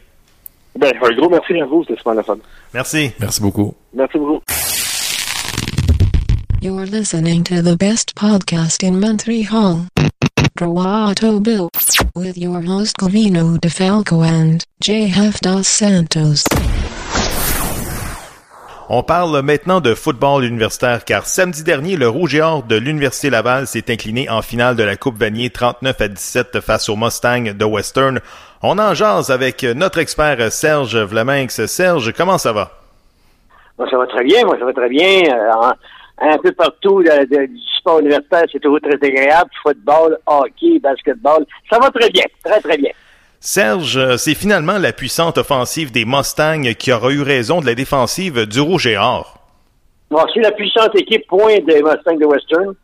Ben, un gros merci à vous, c'était super le fun. Merci. Merci beaucoup. Merci beaucoup. You're listening to the best podcast in Montreal. Droito Bill. With your host Covino DeFalco and J.F. Dos Santos. On parle maintenant de football universitaire car samedi dernier, le Rouge et Or de l'Université Laval s'est incliné en finale de la Coupe Vanier 39 à 17 face au Mustang de Western. On en jase avec notre expert Serge Vlaminx. Serge, comment ça va? Moi, ça va très bien. Moi, ça va très bien. Euh, un peu partout de, de, du sport universitaire, c'est toujours très agréable. Football, hockey, basketball. Ça va très bien. Très, très bien. Serge, euh, c'est finalement la puissante offensive des Mustangs qui aura eu raison de la défensive du Rouge et Or. Bon, c'est la puissante équipe point des Mustangs de Western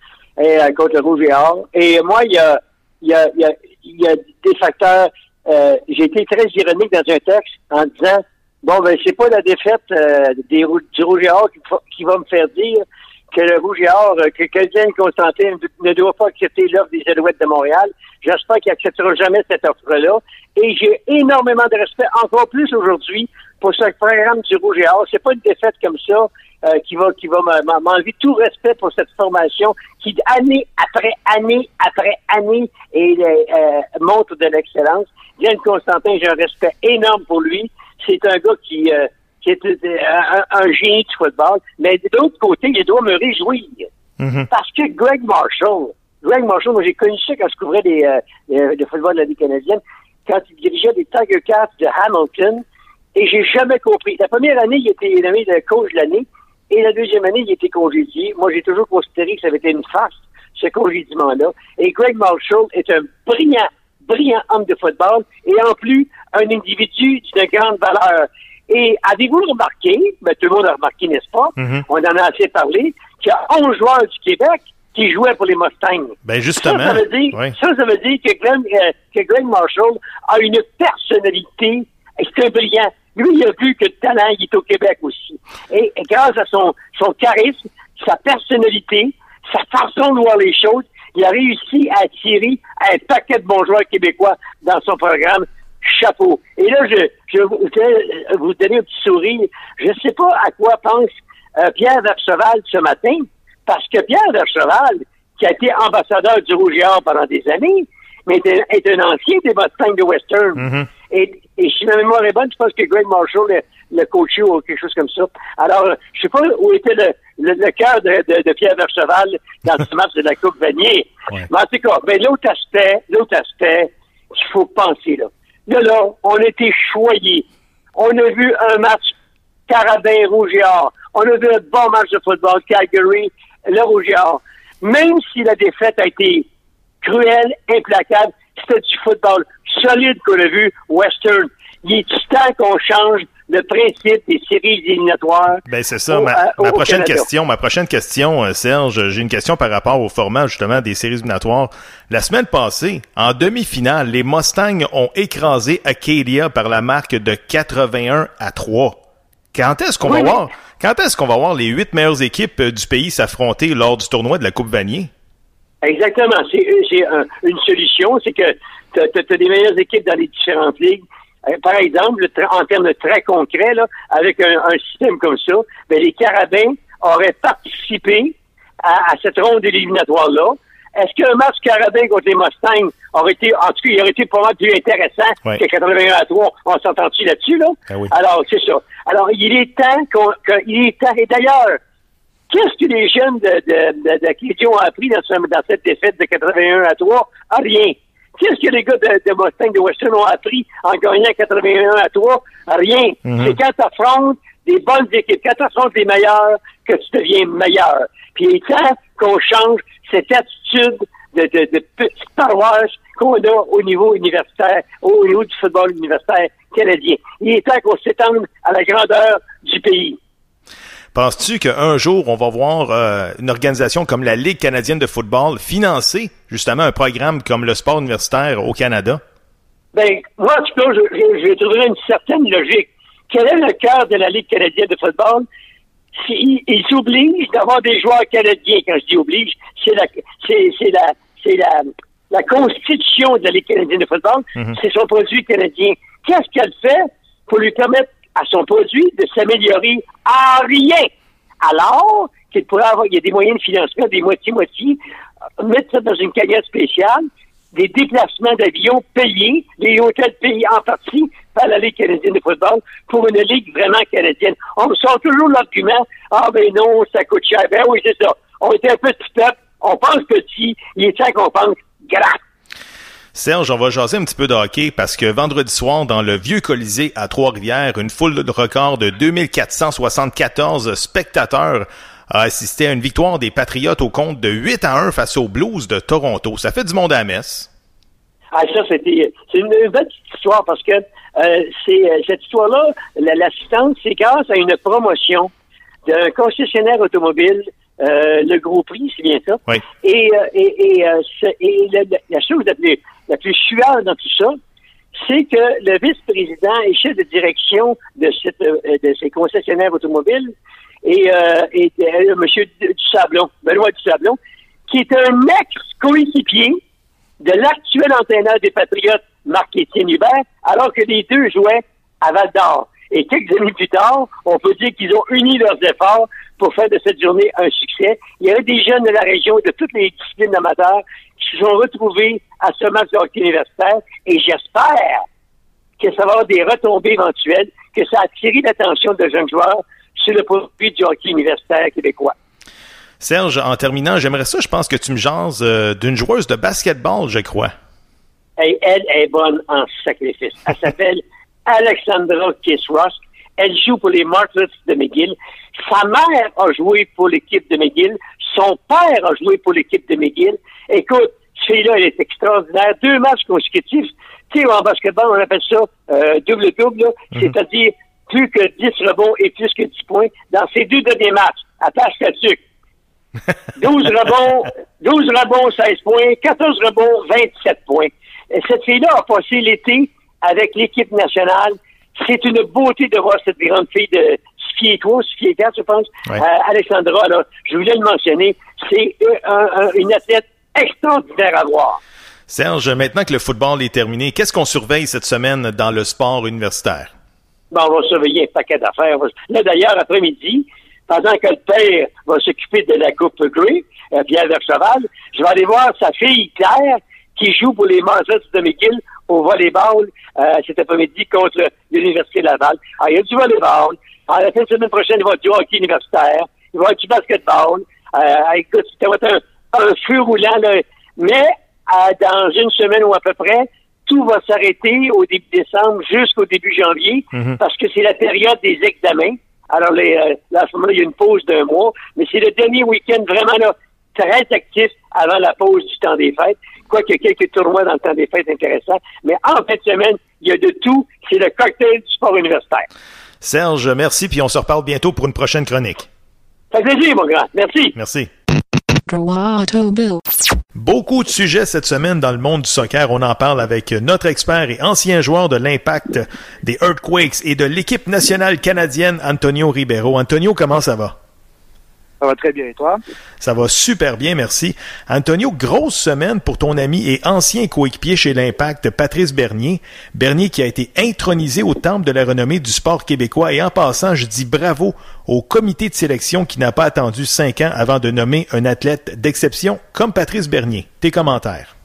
et, euh, contre le Rouge et Or. Et moi, il y a, y a, y a des facteurs. Euh, J'ai été très ironique dans un texte en disant bon ben c'est pas la défaite euh, des, du Rouge et Or qui, qui va me faire dire que le Rouge et Or, euh, que quelqu'un Constantin ne doit pas accepter l'offre des Alouettes de Montréal. J'espère qu'il acceptera jamais cette offre-là. Et j'ai énormément de respect, encore plus aujourd'hui, pour ce programme du Rouge et Or. C'est pas une défaite comme ça euh, qui va qui va m'enlever tout respect pour cette formation qui, année après année après année, et, euh, montre de l'excellence. Yann Constantin, j'ai un respect énorme pour lui. C'est un gars qui euh, qui est un, un, génie du football. Mais de l'autre côté, il doit me réjouir. Mhm. Parce que Greg Marshall, Greg Marshall, moi j'ai connu ça quand je couvrais des, euh, le football de la Ligue canadienne, quand il dirigeait des Tiger Cats de Hamilton, et j'ai jamais compris. La première année, il était nommé le coach de l'année, et la deuxième année, il était congédié. Moi, j'ai toujours considéré que ça avait été une farce, ce congédiement-là. Et Greg Marshall est un brillant, brillant homme de football, et en plus, un individu d'une grande valeur. Et avez-vous remarqué, ben, tout le monde a remarqué, n'est-ce pas? Mhm. On en a assez parlé, qu'il y a 11 joueurs du Québec qui jouaient pour les Mustangs. Ben justement. Ça, ça veut dire, oui. ça, ça veut dire que, Glenn, euh, que Glenn Marshall a une personnalité c'est un brillant. Lui, il a vu que le talent, il est au Québec aussi. Et, et grâce à son, son charisme, sa personnalité, sa façon de voir les choses, il a réussi à attirer un paquet de bons joueurs québécois dans son programme chapeau. Et là, je, je, vais vous donner un petit sourire. Je ne sais pas à quoi pense euh, Pierre Vercheval ce matin, parce que Pierre Vercheval, qui a été ambassadeur du Rouge et Or pendant des années, mais est, est un ancien des Mustangs de Western. Mhm. Et, et si ma mémoire est bonne, je pense que Greg Marshall le, le coaché ou quelque chose comme ça. Alors, je sais pas où était le, le, le cœur de, de, de, Pierre Vercheval dans ce match de la Coupe Vanier. Ouais. Mais en tout cas, ben, l'autre aspect, l'autre aspect qu'il faut penser, là. Là, là, on été choyés. On a vu un match Carabin Rouge et Or. On a vu un bon match de football, Calgary, le Rouge et Or. Même si la défaite a été cruelle, implacable, c'était du football solide qu'on a vu, Western. Il est temps qu'on change le principe des séries éliminatoires. Ben c'est ça. au, ma, euh, ma prochaine Canada. question, ma prochaine question, euh, Serge, j'ai une question par rapport au format justement des séries éliminatoires. La semaine passée, en demi-finale, les Mustangs ont écrasé Acadia par la marque de 81 à 3. Quand est-ce qu'on Oui, va voir quand est-ce qu'on va voir les huit meilleures équipes euh, du pays s'affronter lors du tournoi de la Coupe Vanier? Exactement. C'est c'est un- une solution, c'est que tu as, des meilleures équipes dans les différentes ligues. Euh, par exemple, en termes de très concrets, là, avec un, un système comme ça, ben, les Carabins auraient participé à, à cette ronde éliminatoire-là. Est-ce qu'un match Carabin contre les Mustangs aurait été, en tout cas, il aurait été mal plus intéressant Ouais. que 81 à 3? On s'entend-tu là-dessus, là? Ah oui. Alors, c'est ça. Alors, il est temps qu'on, il est temps, et d'ailleurs, Qu'est-ce que les jeunes de, de, de, d'Acadie ont appris dans, ce- dans cette défaite de 81 à 3? Ah, rien. Qu'est-ce que les gars de, de Mustang de Western ont appris en gagnant 81 à 3? Rien. Mhm. C'est quand tu affrontes des bonnes équipes, quand tu affrontes les meilleurs, que tu deviens meilleur. Puis il est temps qu'on change cette attitude de, de, de petite paroisse qu'on a au niveau universitaire, au niveau du football universitaire canadien. Il est temps qu'on s'étende à la grandeur du pays. Penses-tu qu'un jour, on va voir euh, une organisation comme la Ligue canadienne de football financer justement un programme comme le sport universitaire au Canada? Ben, moi, en tout cas, je, je, je trouverais une certaine logique. Quel est le cœur de la Ligue canadienne de football? Ils ils s'obligent d'avoir des joueurs canadiens. Quand je dis oblige, c'est la, c'est, c'est la, c'est la, la constitution de la Ligue canadienne de football. Mhm. C'est son produit canadien. Qu'est-ce qu'elle fait pour lui permettre à son produit de s'améliorer? À rien! Alors qu'il pourrait avoir, il y a des moyens de financement, des moitiés-moitiés, mettre ça dans une cagnotte spéciale, des déplacements d'avions payés, des hôtels payés en partie par la Ligue canadienne de football pour une ligue vraiment canadienne. On me sort toujours l'argument, ah ben non, ça coûte cher. Ben oui, c'est ça. On est un petit peuple, on pense petit, il est temps qu'on pense grand. Serge, on va jaser un petit peu de hockey parce que vendredi soir, dans le vieux Colisée à Trois-Rivières, une foule de record de 2474 spectateurs a assisté à une victoire des Patriotes au compte de 8 à 1 face aux Blues de Toronto. Ça fait du monde à la messe. Ah, ça, c'était, c'est une belle histoire parce que euh, c'est, euh, cette histoire-là, la- l'assistance, c'est grâce à une promotion d'un concessionnaire automobile, euh, le Gros Prix, c'est bien ça. Oui. Et, euh, et, et, euh, et la, la- la chose la plus, la plus suave dans tout ça, c'est que le vice-président et chef de direction de, cette, euh, de ces concessionnaires automobiles est, euh, est euh, M. Dusablon, Benoît Dusablon, qui est un ex-coéquipier de l'actuel entraîneur des Patriotes, Marc-Étienne Hubert, alors que les deux jouaient à Val d'Or. Et quelques années plus tard, on peut dire qu'ils ont uni leurs efforts pour faire de cette journée un succès. Il y avait des jeunes de la région, de toutes les disciplines amateurs, se sont retrouvés à ce match de hockey universitaire. Et j'espère que ça va avoir des retombées éventuelles, que ça a attiré l'attention de jeunes joueurs sur le produit du hockey universitaire québécois. Serge, en terminant, j'aimerais ça, je pense que tu me jases euh, d'une joueuse de basketball, je crois. Et elle est bonne en sacrifice. Elle s'appelle Alexandra Kiss-Ross. Elle joue pour les Martlets de McGill. Sa mère a joué pour l'équipe de McGill. Son père a joué pour l'équipe de McGill. Écoute, celui-là, elle est extraordinaire. Deux matchs consécutifs. Tu sais, en basketball, on appelle ça euh, double-double, là. c'est-à-dire plus que 10 rebonds et plus que 10 points dans ces deux derniers matchs. Attache là-dessus. 12 rebonds, 12 rebonds, 16 points, 14 rebonds, 27 points. Et cette fille-là a passé l'été avec l'équipe nationale. C'est une beauté de voir cette grande fille de 6 pieds 3, 6 pieds 4, je pense. Ouais. Euh, Alexandra, là, je voulais le mentionner. C'est un- un- une athlète extraordinaire à voir. Serge, maintenant que le football est terminé, qu'est-ce qu'on surveille cette semaine dans le sport universitaire? Bon, on va surveiller un paquet d'affaires. Là, d'ailleurs, après-midi, pendant que le père va s'occuper de la Coupe Grey, euh, Pierre Vercheval, je vais aller voir sa fille Claire, qui joue pour les Marseillais de McGill au volleyball euh, cet après-midi contre l'Université Laval. Alors, il y a du volleyball. Alors, la fin de semaine prochaine, il va y avoir du hockey universitaire. Il va y avoir du basketball. Euh, écoute, ça va être un, un feu roulant. Là. Mais euh, dans une semaine ou à peu près, tout va s'arrêter au début décembre jusqu'au début janvier Mhm. parce que c'est la période des examens. Alors, les, euh, là, à ce moment-là, il y a une pause d'un mois, mais c'est le dernier week-end vraiment là, très actif avant la pause du temps des fêtes. Quoique il y a quelques tournois dans le temps des fêtes intéressants. Mais en fin de semaine, il y a de tout. C'est le cocktail du sport universitaire. Serge, merci, puis on se reparle bientôt pour une prochaine chronique. Ça fait plaisir, mon grand. Merci. Merci. Beaucoup de sujets cette semaine dans le monde du soccer. On en parle avec notre expert et ancien joueur de l'Impact, des Earthquakes et de l'équipe nationale canadienne, Antonio Ribeiro. Antonio, comment ça va? Ça va très bien, et toi? Ça va super bien, merci. Antonio, grosse semaine pour ton ami et ancien coéquipier chez l'Impact, Patrice Bernier. Bernier qui a été intronisé au temple de la renommée du sport québécois. Et en passant, je dis bravo au comité de sélection qui n'a pas attendu cinq ans avant de nommer un athlète d'exception comme Patrice Bernier. Tes commentaires?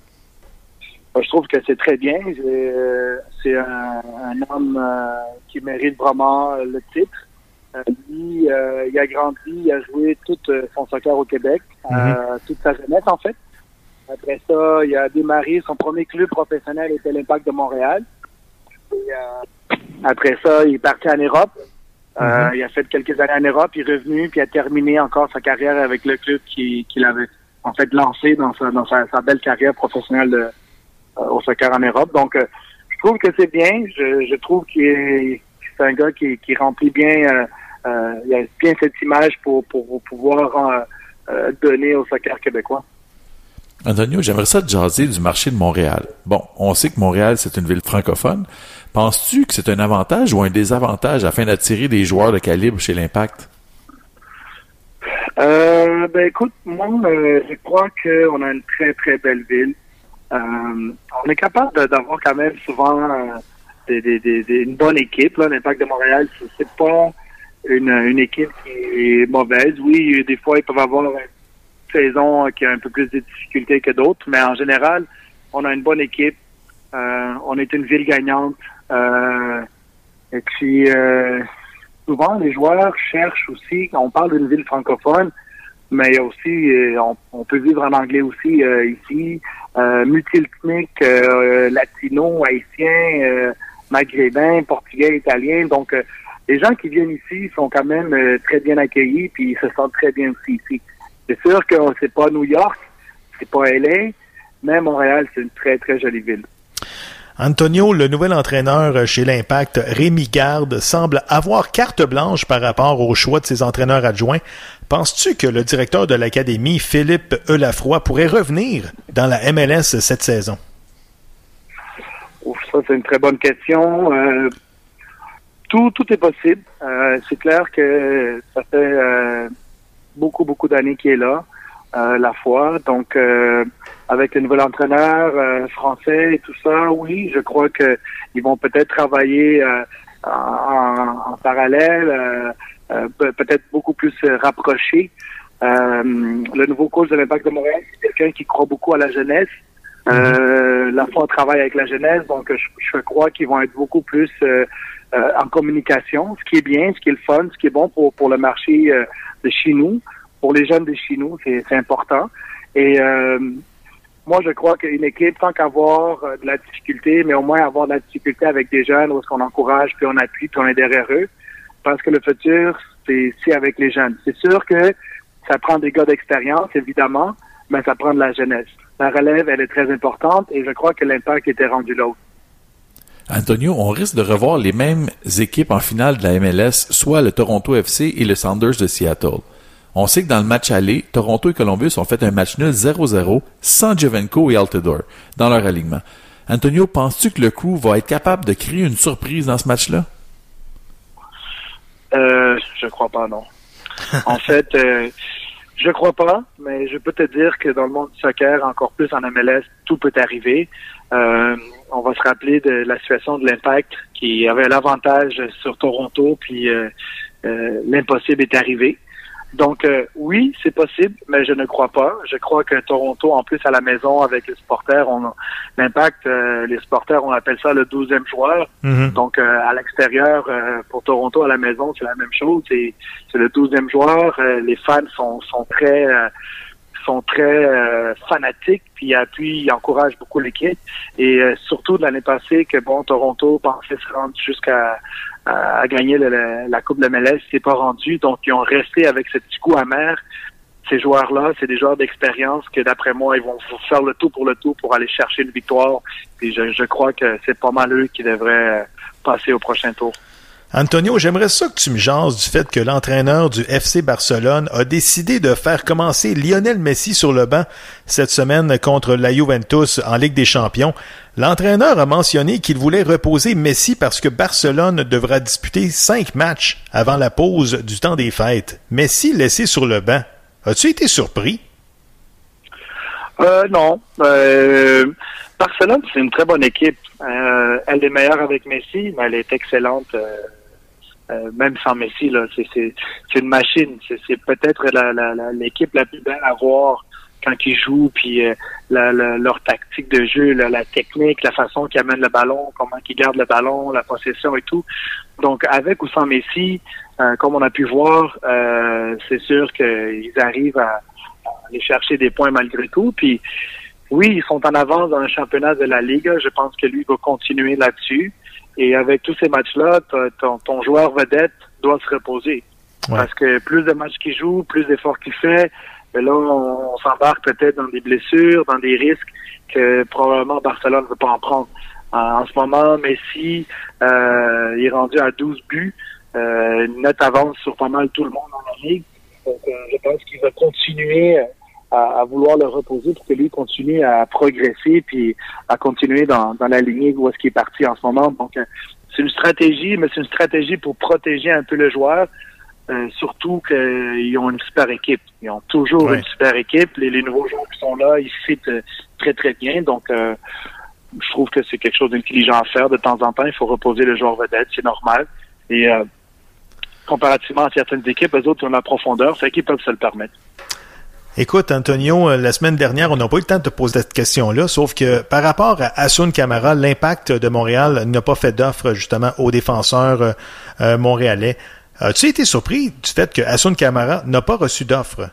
Moi, je trouve que c'est très bien. Euh, C'est un, un homme euh, qui mérite vraiment le titre. Euh, lui, euh, il a grandi, il a joué tout euh, son soccer au Québec, euh, toute sa jeunesse en fait. Après ça, il a démarré son premier club professionnel était l'Impact de Montréal. Et, après ça, il est parti en Europe. Euh, Il a fait quelques années en Europe, il est revenu, puis il a terminé encore sa carrière avec le club qui- qu'il avait en fait lancé dans sa, dans sa, sa belle carrière professionnelle de- euh, au soccer en Europe. Donc, euh, je trouve que c'est bien. Je, je trouve qu'il est, c'est un gars qui, qui remplit bien, euh, euh, il a bien cette image pour, pour pouvoir euh, euh, donner au soccer québécois. Antonio, j'aimerais ça te jaser du marché de Montréal. Bon, on sait que Montréal, c'est une ville francophone. Penses-tu que c'est un avantage ou un désavantage afin d'attirer des joueurs de calibre chez l'Impact? Euh, ben écoute, moi, euh, je crois qu'on a une très très belle ville. Euh, on est capable d'avoir quand même souvent des, des, des, des- une bonne équipe. L'Impact de Montréal, c'est pas une, une équipe qui est mauvaise. Oui, des fois, ils peuvent avoir une saison qui a un peu plus de difficultés que d'autres, mais en général, on a une bonne équipe. Euh, on est une ville gagnante. Euh, et puis, euh, souvent, les joueurs cherchent aussi, on parle d'une ville francophone, mais il y a aussi, euh, on, peut vivre en anglais aussi euh, ici, euh, euh, latino, haïtien, maghrébin, portugais, italien. Donc, les gens qui viennent ici sont quand même euh, très bien accueillis, puis ils se sentent très bien aussi ici. C'est sûr que c'est pas New York, c'est pas LA, mais Montréal, c'est une très, très jolie ville. Antonio, le nouvel entraîneur chez l'Impact, Rémi Garde, semble avoir carte blanche par rapport au choix de ses entraîneurs adjoints. Penses-tu que le directeur de l'Académie, Philippe Elafroy, pourrait revenir dans la MLS cette saison? Ouf, ça, c'est une très bonne question. Euh, tout, tout est possible. Euh, c'est clair que ça fait euh, beaucoup, beaucoup d'années qu'il est là, euh, la fois. Donc, euh, avec le nouvel entraîneur euh, français et tout ça, oui, je crois que ils vont peut-être travailler euh, en, en- parallèle, pe- peut-être beaucoup plus rapprochés. Le nouveau coach de l'Impact de Montréal, c'est quelqu'un qui croit beaucoup à la jeunesse. Euh, la fois, on travaille avec la jeunesse, donc je, je crois qu'ils vont être beaucoup plus euh, euh, en communication, ce qui est bien, ce qui est le fun, ce qui est bon pour, pour le marché de chez nous, pour les jeunes de chez nous, c'est important. Et moi, je crois qu'une équipe, tant qu'avoir de la difficulté, mais au moins avoir de la difficulté avec des jeunes, où est-ce qu'on encourage, puis on appuie, puis on est derrière eux, parce que le futur, c'est c'est avec les jeunes. C'est sûr que ça prend des gars d'expérience, évidemment, mais ça prend de la jeunesse. La relève, elle est très importante et je crois que l'impact était rendu là. Antonio, on risque de revoir les mêmes équipes en finale de la MLS, soit le Toronto FC et le Sounders de Seattle. On sait que dans le match aller, Toronto et Columbus ont fait un match nul 0-0 sans Jovenko et Altidore dans leur alignement. Antonio, penses-tu que le crew va être capable de créer une surprise dans ce match-là? Euh, je crois pas, non. en fait, euh, je crois pas, mais je peux te dire que dans le monde du soccer, encore plus en MLS, tout peut arriver. Euh, on va se rappeler de la situation de l'impact qui avait l'avantage sur Toronto, puis euh, euh, l'impossible est arrivé. Donc euh, oui, c'est possible, mais je ne crois pas. Je crois que Toronto, en plus à la maison avec les supporters, on l'impact, euh, les supporters, on appelle ça le douzième joueur. Mhm. Donc euh, à l'extérieur, euh, pour Toronto à la maison, c'est la même chose. C'est le douzième joueur. Euh, les fans sont sont très euh, sont très euh, fanatiques, puis appuient, ils encouragent beaucoup l'équipe. Et euh, surtout de l'année passée, que bon, Toronto pensait se rendre jusqu'à à, gagner la Coupe de MLS, c'est pas rendu. Donc ils ont resté avec ce petit coup amer. Ces joueurs-là, c'est des joueurs d'expérience que d'après moi, ils vont faire le tout pour le tout pour aller chercher une victoire. Puis je, crois que c'est pas mal eux qui devraient passer au prochain tour. Antonio, j'aimerais ça que tu me jases du fait que l'entraîneur du FC Barcelone a décidé de faire commencer Lionel Messi sur le banc cette semaine contre la Juventus en Ligue des Champions. L'entraîneur a mentionné qu'il voulait reposer Messi parce que Barcelone devra disputer cinq matchs avant la pause du temps des fêtes. Messi laissé sur le banc. As-tu été surpris? Euh, non. Euh, Barcelone, c'est une très bonne équipe. Euh, elle est meilleure avec Messi, mais elle est excellente. Euh, même sans Messi, là, c'est une machine. C'est peut-être la- la- la- l'équipe la, plus belle à voir quand ils jouent, puis euh, la- leur tactique de jeu, la, technique, la façon qu'ils amènent le ballon, comment qu'ils gardent le ballon, la possession et tout. Donc, avec ou sans Messi, euh, comme on a pu voir, euh, c'est sûr qu'ils arrivent à, à aller chercher des points malgré tout. Puis, oui, ils sont en avance dans le championnat de la Ligue. Je pense que lui va continuer là-dessus. Et avec tous ces matchs-là, ton, ton joueur vedette doit se reposer. Parce que plus de matchs qu'il joue, plus d'efforts qu'il fait, mais là, on, on s'embarque peut-être dans des blessures, dans des risques que probablement Barcelone ne veut pas en prendre. En, en ce moment, Messi euh, il est rendu à 12 buts, euh, une nette avance sur pas mal tout le monde dans la ligue. Donc, euh, je pense qu'il va continuer à, à vouloir le reposer pour que lui continue à progresser puis à continuer dans, dans la lignée où est-ce qu'il est parti en ce moment. Donc, euh, c'est une stratégie, mais c'est une stratégie pour protéger un peu le joueur. Euh, surtout qu'ils ont une super équipe. Ils ont toujours Ouais. une super équipe. Les, les nouveaux joueurs qui sont là, ils fit euh, très très bien. Donc, euh, je trouve que c'est quelque chose d'intelligent à faire de temps en temps. Il faut reposer le joueur vedette, c'est normal. Et euh, comparativement à certaines équipes, les autres ont la profondeur, fait qu'ils peuvent se le permettre. Écoute, Antonio, euh, la semaine dernière, on n'a pas eu le temps de te poser cette question-là, sauf que par rapport à Asun Camara, l'impact de Montréal n'a pas fait d'offre justement aux défenseurs euh, euh, montréalais. As-tu été surpris du fait que Asun Camara n'a pas reçu d'offre?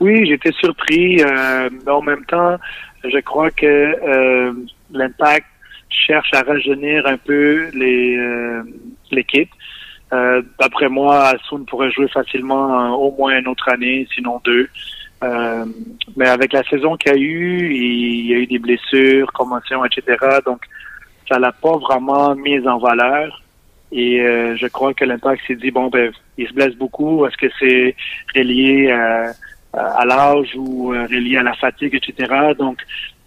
Oui, j'étais surpris. Euh, en même temps, je crois que euh, l'impact cherche à rajeunir un peu l'équipe. Euh, D'après moi, Asun pourrait jouer facilement euh, au moins une autre année, sinon deux. Euh, mais avec la saison qu'il y a eu, il y a eu des blessures, commotions, etc. Donc, ça l'a pas vraiment mis en valeur. Et euh, je crois que l'impact s'est dit bon ben il se blesse beaucoup. Est-ce que c'est relié à, à l'âge ou euh, relié à la fatigue, etc. Donc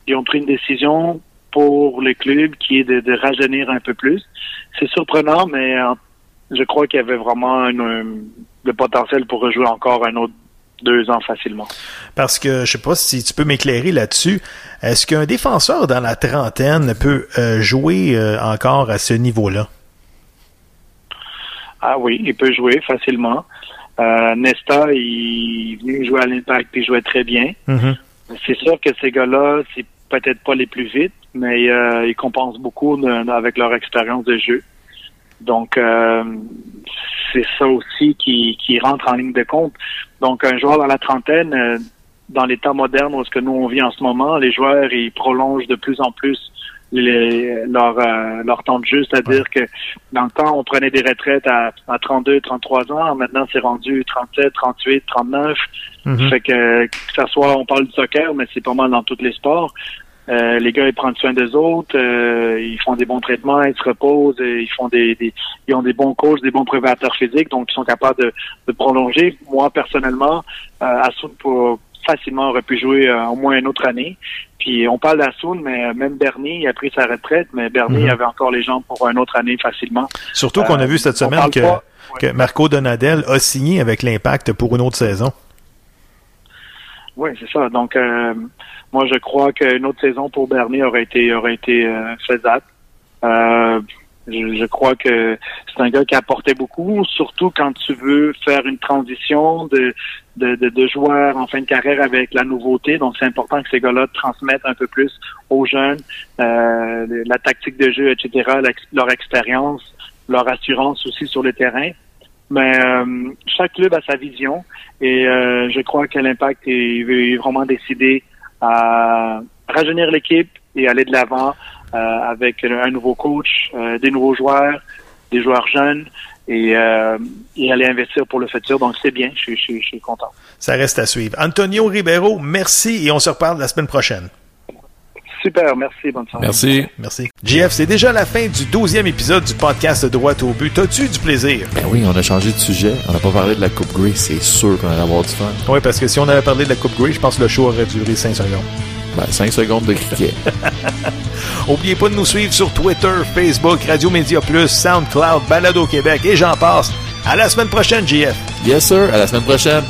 ils ont pris une décision pour le club qui est de, de rajeunir un peu plus. C'est surprenant, mais euh, je crois qu'il y avait vraiment une- un- le potentiel pour rejouer encore un autre deux ans facilement. Parce que je sais pas si tu peux m'éclairer là-dessus. Est-ce qu'un défenseur dans la trentaine peut euh, jouer euh, encore à ce niveau-là? Ah oui, il peut jouer facilement. Euh, Nesta, il est venu jouer à l'impact il jouait très bien. Mhm. C'est sûr que ces gars-là, c'est peut-être pas les plus vite, mais euh, ils compensent beaucoup de- avec leur expérience de jeu. Donc, euh, c'est ça aussi qui, qui rentre en ligne de compte. Donc, un joueur dans la trentaine, euh, dans l'état moderne où ce que nous on vit en ce moment, les joueurs ils prolongent de plus en plus les- leur euh, leur temps de jeu, c'est-à-dire que dans le temps on prenait des retraites à, à 32, 33 ans, maintenant c'est rendu 37, 38, 39. Mhm. Fait que que ça soit on parle du soccer, mais c'est pas mal dans tous les sports. Euh, les gars ils prennent soin des autres, euh, ils font des bons traitements, ils se reposent, euh, ils font des, des- ils ont des bons coachs, des bons préparateurs physiques, donc ils sont capables de, de prolonger. Moi personnellement, euh, Assoun pour facilement aurait pu jouer euh, au moins une autre année. Puis on parle d'Assoun, mais euh, même Bernie il a pris sa retraite, mais Bernie Mhm. avait encore les jambes pour une autre année facilement. Surtout qu'on a vu cette semaine que, pas- que Marco Donadel a signé avec l'Impact pour une autre saison. Oui, c'est ça. Donc, euh, moi, je crois qu'une autre saison pour Bernier aurait été aurait été euh, faisable. Euh, je, crois que c'est un gars qui apportait beaucoup, surtout quand tu veux faire une transition de, de, de, de joueur en fin de carrière avec la nouveauté. Donc, c'est important que ces gars-là transmettent un peu plus aux jeunes la tactique de jeu, etc., leur expérience, leur assurance aussi sur le terrain. Mais euh, chaque club a sa vision et euh, je crois que l'impact est, est vraiment décidé à rajeunir l'équipe et aller de l'avant euh, avec un nouveau coach, euh, des nouveaux joueurs, des joueurs jeunes et, euh, aller investir pour le futur. Donc c'est bien, je, suis- je, je suis content. Ça reste à suivre. Antonio Ribeiro, merci et on se reparle la semaine prochaine. Super, merci, bonne soirée. Merci. Merci. JF, c'est déjà la fin du 12e épisode du podcast Droit au but. T'as-tu du plaisir? Ben oui, on a changé de sujet. On n'a pas parlé de la Coupe Grey. C'est sûr qu'on allait avoir du fun. Oui, parce que si on avait parlé de la Coupe Grey, je pense que le show aurait duré 5 secondes. Ben, 5 secondes de cricket. Oubliez pas de nous suivre sur Twitter, Facebook, Radio Média Plus, SoundCloud, Balado Québec et j'en passe. À la semaine prochaine, JF. yes, sir. À la semaine prochaine.